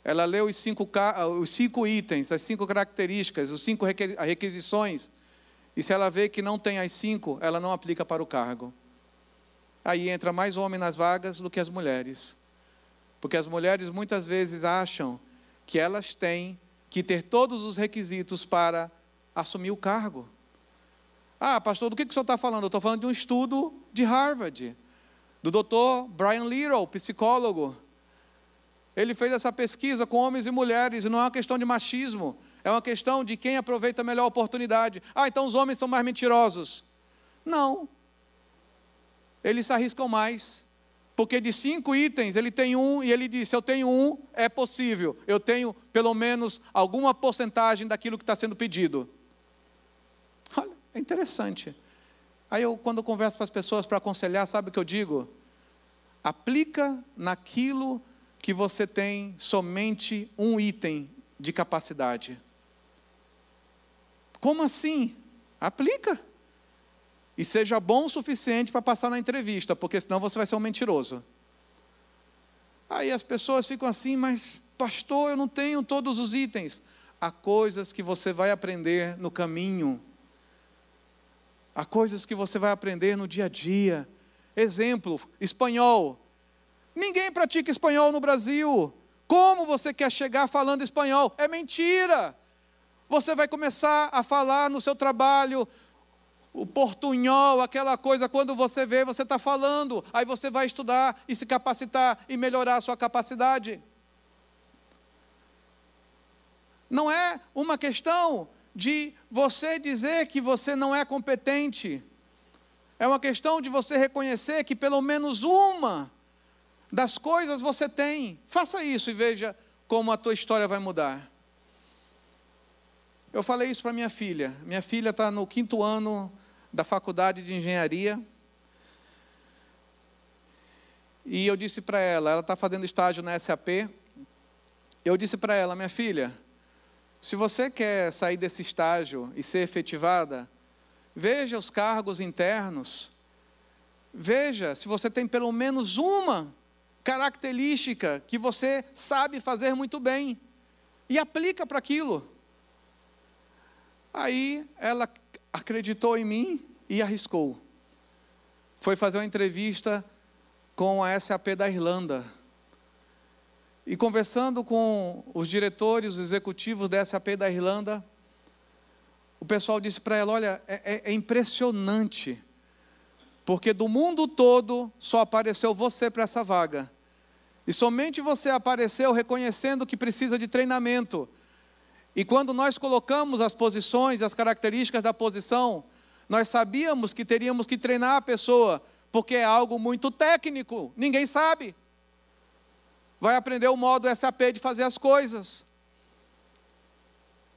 Ela lê os cinco, os cinco itens, as cinco características, os cinco requisições. E se ela vê que não tem as cinco, ela não aplica para o cargo. Aí entra mais homem nas vagas do que as mulheres. Porque as mulheres muitas vezes acham que elas têm que ter todos os requisitos para assumir o cargo. Ah, pastor, do que, que o senhor está falando? Eu estou falando de um estudo de Harvard, do doutor Brian Little, psicólogo. Ele fez essa pesquisa com homens e mulheres, e não é uma questão de machismo, é uma questão de quem aproveita melhor a oportunidade. Ah, então os homens são mais mentirosos. Não. Eles se arriscam mais. Porque de cinco itens, ele tem um, e ele disse: Eu tenho um, é possível. Eu tenho pelo menos alguma porcentagem daquilo que está sendo pedido. Olha, é interessante. Aí eu, quando eu converso com as pessoas para aconselhar, sabe o que eu digo? Aplica naquilo que você tem somente um item de capacidade. Como assim? Aplica. E seja bom o suficiente para passar na entrevista, porque senão você vai ser um mentiroso. Aí as pessoas ficam assim, mas pastor, eu não tenho todos os itens. Há coisas que você vai aprender no caminho. Há coisas que você vai aprender no dia a dia. Exemplo, espanhol. Ninguém pratica espanhol no Brasil. Como você quer chegar falando espanhol? É mentira. Você vai começar a falar no seu trabalho o portunhol, aquela coisa, quando você vê, você está falando. Aí você vai estudar e se capacitar e melhorar a sua capacidade. Não é uma questão de você dizer que você não é competente. É uma questão de você reconhecer que pelo menos uma das coisas você tem. Faça isso e veja como a tua história vai mudar. Eu falei isso para minha filha. Minha filha está no quinto ano da faculdade de engenharia. E eu disse para ela, ela está fazendo estágio na SAP. Eu disse para ela, minha filha, se você quer sair desse estágio e ser efetivada, veja os cargos internos. Veja se você tem pelo menos uma característica que você sabe fazer muito bem e aplica para aquilo. Aí ela acreditou em mim e arriscou. Foi fazer uma entrevista com a SAP da Irlanda. E conversando com os diretores, os executivos da SAP da Irlanda, o pessoal disse para ela: Olha, é, é, é impressionante, porque do mundo todo só apareceu você para essa vaga. E somente você apareceu reconhecendo que precisa de treinamento. E quando nós colocamos as posições, as características da posição, nós sabíamos que teríamos que treinar a pessoa, porque é algo muito técnico, ninguém sabe. Vai aprender o modo SAP de fazer as coisas.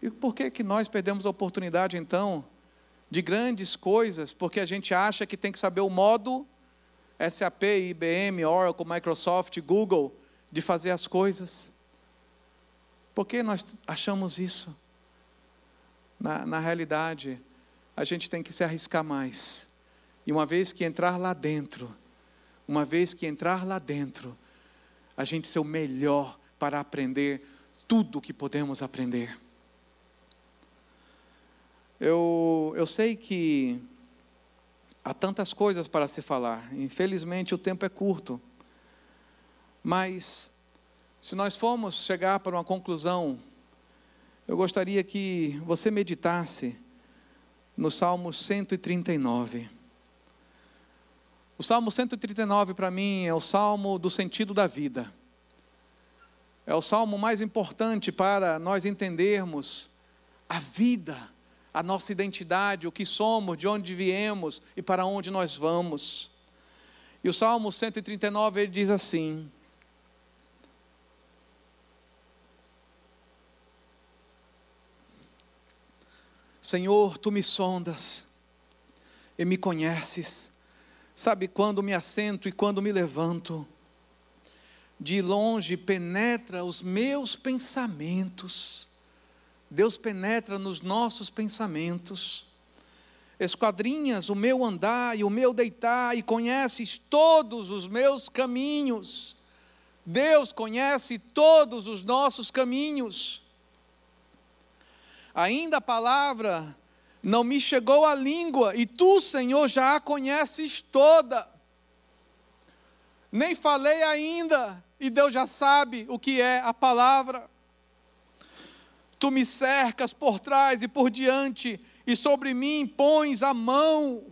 E por que, que nós perdemos a oportunidade, então, de grandes coisas? Porque a gente acha que tem que saber o modo SAP, IBM, Oracle, Microsoft, Google, de fazer as coisas. Por que nós achamos isso? Na, na realidade, a gente tem que se arriscar mais. E uma vez que entrar lá dentro, uma vez que entrar lá dentro, a gente ser o melhor para aprender tudo o que podemos aprender. Eu, eu sei que há tantas coisas para se falar, infelizmente o tempo é curto, mas se nós formos chegar para uma conclusão, eu gostaria que você meditasse no Salmo 139. O Salmo 139 para mim é o salmo do sentido da vida. É o salmo mais importante para nós entendermos a vida, a nossa identidade, o que somos, de onde viemos e para onde nós vamos. E o Salmo 139 ele diz assim: Senhor, tu me sondas e me conheces Sabe quando me assento e quando me levanto? De longe penetra os meus pensamentos. Deus penetra nos nossos pensamentos. Esquadrinhas o meu andar e o meu deitar e conheces todos os meus caminhos. Deus conhece todos os nossos caminhos. Ainda a palavra não me chegou a língua, e tu, Senhor, já a conheces toda. Nem falei ainda, e Deus já sabe o que é a palavra. Tu me cercas por trás e por diante, e sobre mim pões a mão.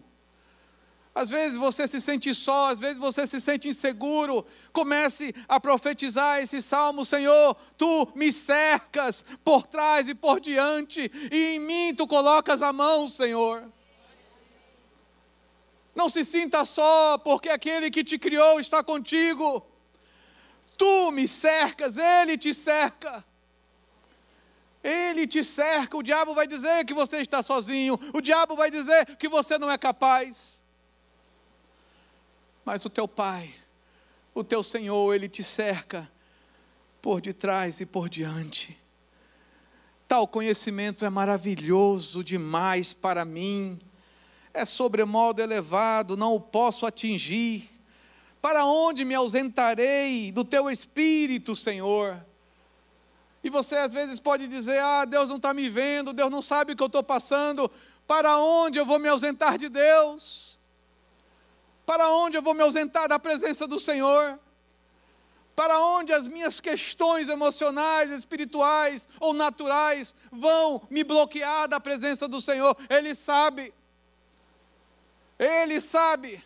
Às vezes você se sente só, às vezes você se sente inseguro. Comece a profetizar esse salmo, Senhor. Tu me cercas por trás e por diante, e em mim tu colocas a mão, Senhor. Não se sinta só, porque aquele que te criou está contigo. Tu me cercas, ele te cerca. Ele te cerca. O diabo vai dizer que você está sozinho, o diabo vai dizer que você não é capaz. Mas o teu Pai, o teu Senhor, Ele te cerca por detrás e por diante. Tal conhecimento é maravilhoso demais para mim, é sobremodo elevado, não o posso atingir. Para onde me ausentarei do teu espírito, Senhor? E você às vezes pode dizer: Ah, Deus não está me vendo, Deus não sabe o que eu estou passando. Para onde eu vou me ausentar de Deus? Para onde eu vou me ausentar da presença do Senhor? Para onde as minhas questões emocionais, espirituais ou naturais vão me bloquear da presença do Senhor? Ele sabe. Ele sabe.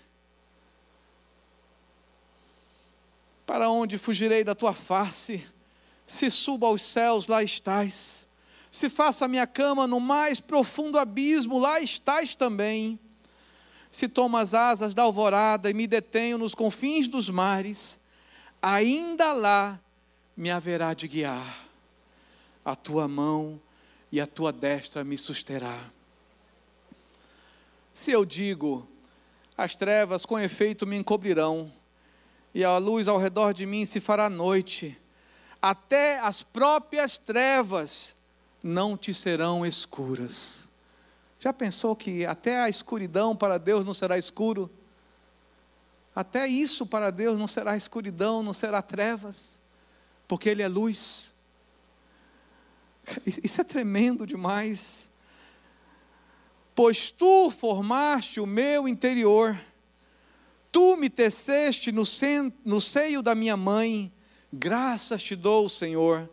Para onde fugirei da tua face? Se subo aos céus, lá estás. Se faço a minha cama no mais profundo abismo, lá estás também se tomo as asas da alvorada e me detenho nos confins dos mares, ainda lá me haverá de guiar. A tua mão e a tua destra me susterá. Se eu digo, as trevas com efeito me encobrirão, e a luz ao redor de mim se fará noite, até as próprias trevas não te serão escuras. Já pensou que até a escuridão para Deus não será escuro? Até isso para Deus não será escuridão, não será trevas, porque Ele é luz. Isso é tremendo demais. Pois tu formaste o meu interior, tu me teceste no, no seio da minha mãe, graças te dou, Senhor,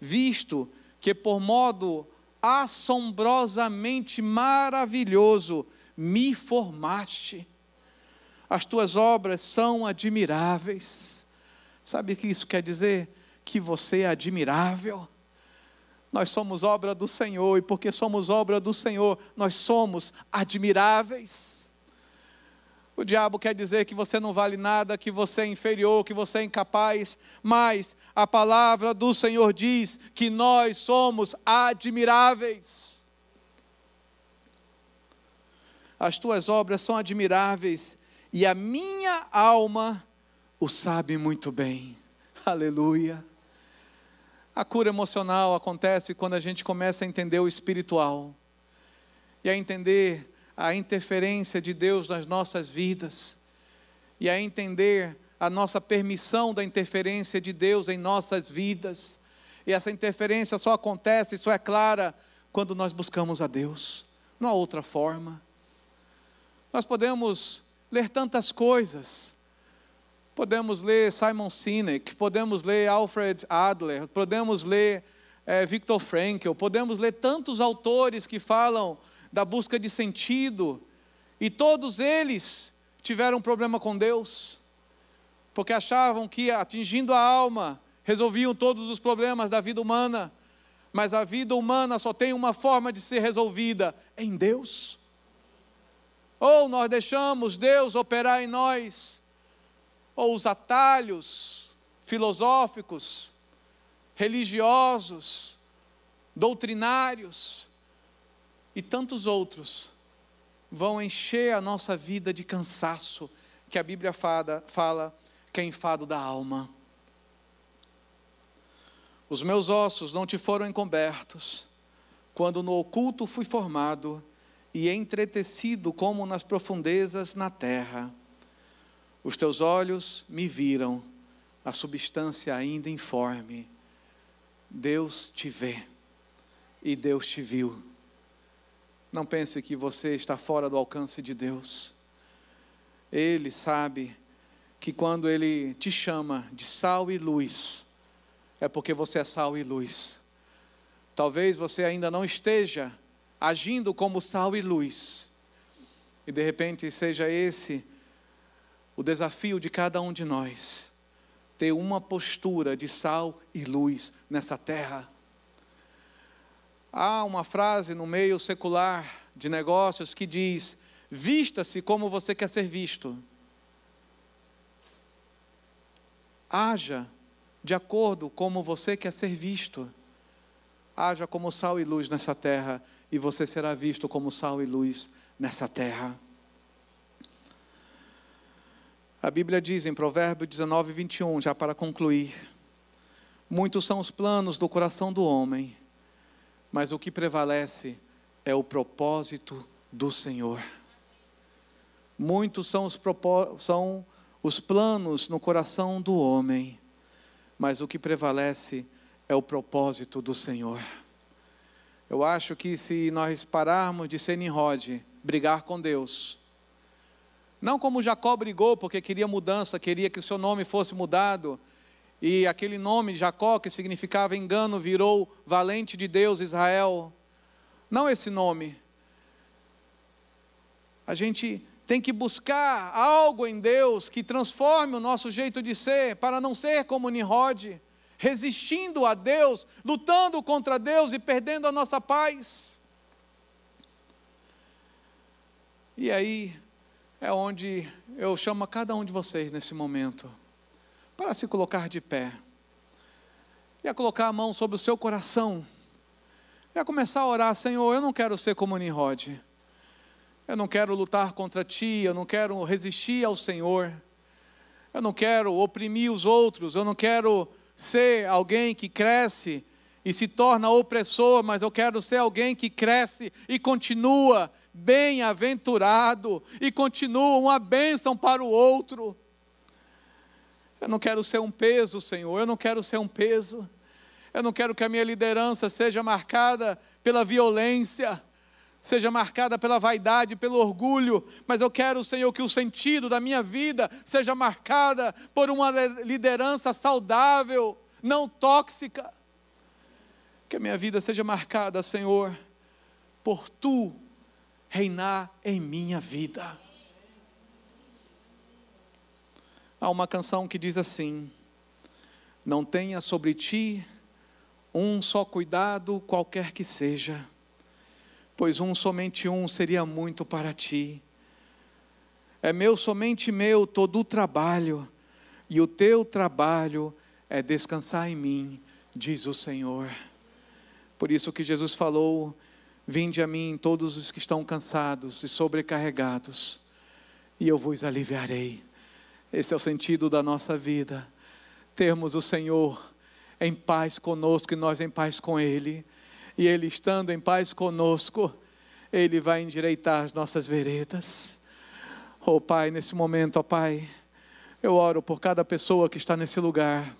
visto que por modo assombrosamente maravilhoso me formaste. As tuas obras são admiráveis. Sabe o que isso quer dizer? Que você é admirável. Nós somos obra do Senhor, e porque somos obra do Senhor, nós somos admiráveis. O diabo quer dizer que você não vale nada, que você é inferior, que você é incapaz, mas a palavra do Senhor diz que nós somos admiráveis. As tuas obras são admiráveis e a minha alma o sabe muito bem. Aleluia. A cura emocional acontece quando a gente começa a entender o espiritual e a entender a interferência de Deus nas nossas vidas e a entender a nossa permissão da interferência de Deus em nossas vidas. E essa interferência só acontece, isso é clara, quando nós buscamos a Deus. Não há outra forma. Nós podemos ler tantas coisas. Podemos ler Simon Sinek, podemos ler Alfred Adler, podemos ler é, Viktor Frankl, podemos ler tantos autores que falam da busca de sentido, e todos eles tiveram um problema com Deus, porque achavam que atingindo a alma resolviam todos os problemas da vida humana, mas a vida humana só tem uma forma de ser resolvida: em Deus. Ou nós deixamos Deus operar em nós, ou os atalhos filosóficos, religiosos, doutrinários, e tantos outros vão encher a nossa vida de cansaço, que a Bíblia fala, fala que é enfado da alma. Os meus ossos não te foram encobertos, quando no oculto fui formado e entretecido como nas profundezas na terra. Os teus olhos me viram, a substância ainda informe. Deus te vê e Deus te viu. Não pense que você está fora do alcance de Deus. Ele sabe que quando Ele te chama de sal e luz, é porque você é sal e luz. Talvez você ainda não esteja agindo como sal e luz, e de repente seja esse o desafio de cada um de nós, ter uma postura de sal e luz nessa terra. Há uma frase no meio secular de negócios que diz: vista-se como você quer ser visto. Haja de acordo como você quer ser visto. Haja como sal e luz nessa terra, e você será visto como sal e luz nessa terra. A Bíblia diz em Provérbios 19, 21, já para concluir: Muitos são os planos do coração do homem, mas o que prevalece é o propósito do Senhor. Muitos são os, são os planos no coração do homem, mas o que prevalece é o propósito do Senhor. Eu acho que se nós pararmos de ser Nimrod, brigar com Deus, não como Jacó brigou porque queria mudança, queria que o seu nome fosse mudado, e aquele nome Jacó, que significava engano, virou valente de Deus, Israel. Não esse nome. A gente tem que buscar algo em Deus que transforme o nosso jeito de ser, para não ser como Nimrod, resistindo a Deus, lutando contra Deus e perdendo a nossa paz. E aí é onde eu chamo a cada um de vocês nesse momento para se colocar de pé, e a colocar a mão sobre o seu coração, e a começar a orar: Senhor, eu não quero ser como Nimrod, eu não quero lutar contra ti, eu não quero resistir ao Senhor, eu não quero oprimir os outros, eu não quero ser alguém que cresce e se torna opressor, mas eu quero ser alguém que cresce e continua bem-aventurado e continua uma bênção para o outro. Eu não quero ser um peso, Senhor, eu não quero ser um peso. Eu não quero que a minha liderança seja marcada pela violência, seja marcada pela vaidade, pelo orgulho, mas eu quero, Senhor, que o sentido da minha vida seja marcada por uma liderança saudável, não tóxica. Que a minha vida seja marcada, Senhor, por tu reinar em minha vida. Há uma canção que diz assim: Não tenha sobre ti um só cuidado, qualquer que seja, pois um somente um seria muito para ti. é meu, somente meu, todo o trabalho, e o teu trabalho é descansar em mim, diz o Senhor. Por isso que Jesus falou: Vinde a mim todos os que estão cansados e sobrecarregados, e eu vos aliviarei. Esse é o sentido da nossa vida, termos o Senhor em paz conosco e nós em paz com Ele, e Ele estando em paz conosco, Ele vai endireitar as nossas veredas. Oh Pai, nesse momento, ó oh, Pai, eu oro por cada pessoa que está nesse lugar.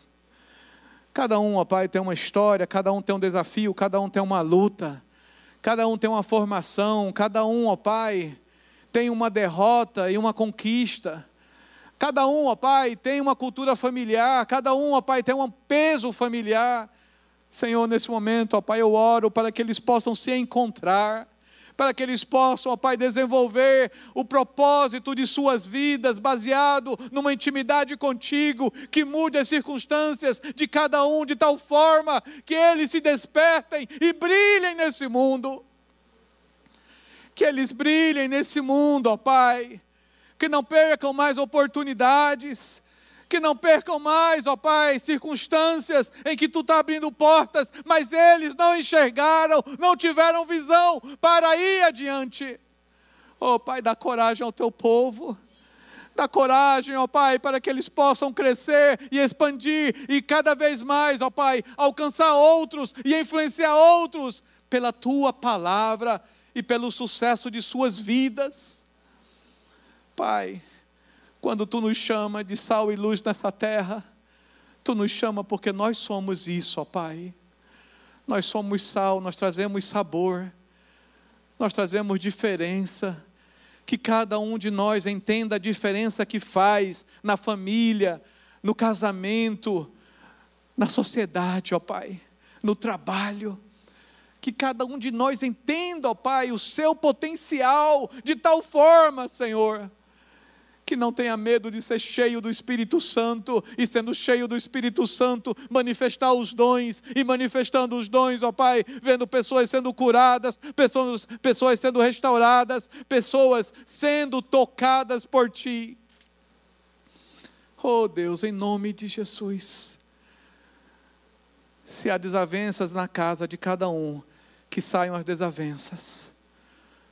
Cada um, ó oh, Pai, tem uma história, cada um tem um desafio, cada um tem uma luta, cada um tem uma formação, cada um, ó Pai, tem uma derrota e uma conquista. Cada um, ó Pai, tem uma cultura familiar, cada um, ó Pai, tem um peso familiar. Senhor, nesse momento, ó Pai, eu oro para que eles possam se encontrar para que eles possam, ó Pai, desenvolver o propósito de suas vidas baseado numa intimidade contigo, que mude as circunstâncias de cada um de tal forma que eles se despertem e brilhem nesse mundo. Que eles brilhem nesse mundo, ó Pai, que não percam mais oportunidades, que não percam mais, ó Pai, circunstâncias em que tu está abrindo portas, mas eles não enxergaram, não tiveram visão para ir adiante. Ó Pai, dá coragem ao teu povo. Dá coragem, ó Pai, para que eles possam crescer e expandir e cada vez mais, ó Pai, alcançar outros e influenciar outros pela tua palavra e pelo sucesso de suas vidas. Pai, quando tu nos chama de sal e luz nessa terra, tu nos chama porque nós somos isso, ó Pai. Nós somos sal, nós trazemos sabor, nós trazemos diferença. Que cada um de nós entenda a diferença que faz na família, no casamento, na sociedade, ó Pai, no trabalho. Que cada um de nós entenda, ó Pai, o seu potencial de tal forma, Senhor, que não tenha medo de ser cheio do Espírito Santo e sendo cheio do Espírito Santo, manifestar os dons e manifestando os dons, ó Pai, vendo pessoas sendo curadas, pessoas, pessoas sendo restauradas, pessoas sendo tocadas por Ti. Oh Deus, em nome de Jesus. Se há desavenças na casa de cada um, que saiam as desavenças.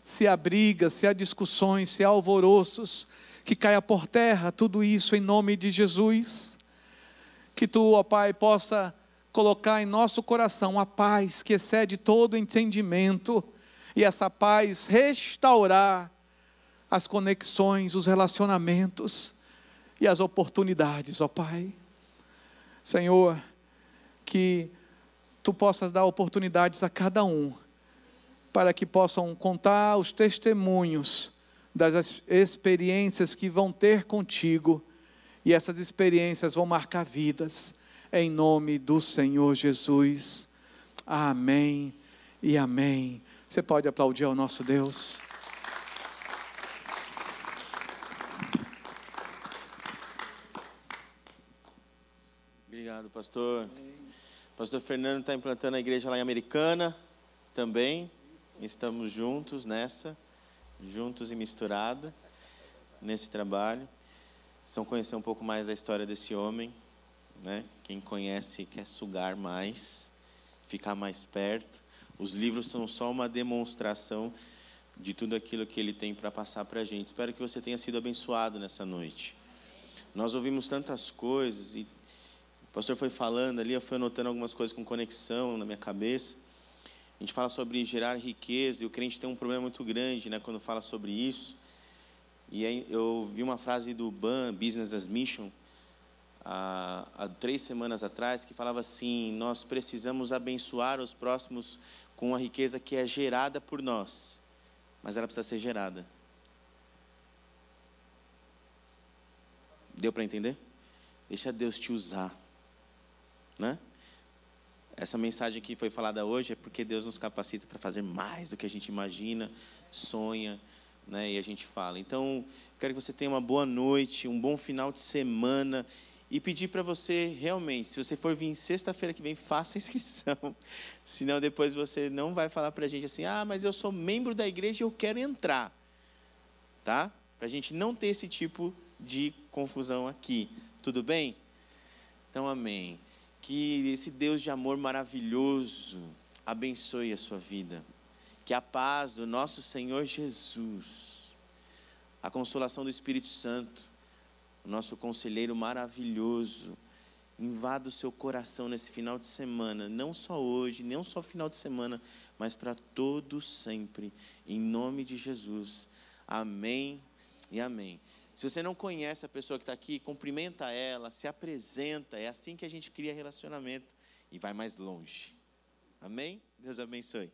Se há brigas, se há discussões, se há alvoroços, que caia por terra tudo isso em nome de Jesus. Que tu, ó Pai, possa colocar em nosso coração a paz que excede todo entendimento e essa paz restaurar as conexões, os relacionamentos e as oportunidades, ó Pai. Senhor, que tu possas dar oportunidades a cada um para que possam contar os testemunhos das experiências que vão ter contigo, e essas experiências vão marcar vidas, em nome do Senhor Jesus. Amém e amém. Você pode aplaudir ao nosso Deus. Obrigado, pastor. Pastor Fernando está implantando a igreja lá em Americana também. Estamos juntos nessa juntos e misturada nesse trabalho. São conhecer um pouco mais da história desse homem, né? Quem conhece quer sugar mais, ficar mais perto. Os livros são só uma demonstração de tudo aquilo que ele tem para passar para a gente. Espero que você tenha sido abençoado nessa noite. Nós ouvimos tantas coisas e o pastor foi falando ali, eu fui anotando algumas coisas com conexão na minha cabeça. A gente fala sobre gerar riqueza e o crente tem um problema muito grande né, quando fala sobre isso. E aí eu vi uma frase do BAN, Business as Mission, há, há três semanas atrás, que falava assim: Nós precisamos abençoar os próximos com a riqueza que é gerada por nós, mas ela precisa ser gerada. Deu para entender? Deixa Deus te usar. Né? Essa mensagem que foi falada hoje é porque Deus nos capacita para fazer mais do que a gente imagina, sonha, né, e a gente fala. Então, quero que você tenha uma boa noite, um bom final de semana e pedir para você realmente, se você for vir sexta-feira que vem, faça a inscrição. Senão depois você não vai falar para a gente assim: "Ah, mas eu sou membro da igreja e eu quero entrar". Tá? para a gente não ter esse tipo de confusão aqui. Tudo bem? Então, amém. Que esse Deus de amor maravilhoso abençoe a sua vida. Que a paz do nosso Senhor Jesus, a consolação do Espírito Santo, o nosso conselheiro maravilhoso, invada o seu coração nesse final de semana, não só hoje, não só final de semana, mas para todo sempre, em nome de Jesus. Amém e amém. Se você não conhece a pessoa que está aqui, cumprimenta ela, se apresenta, é assim que a gente cria relacionamento e vai mais longe. Amém? Deus abençoe.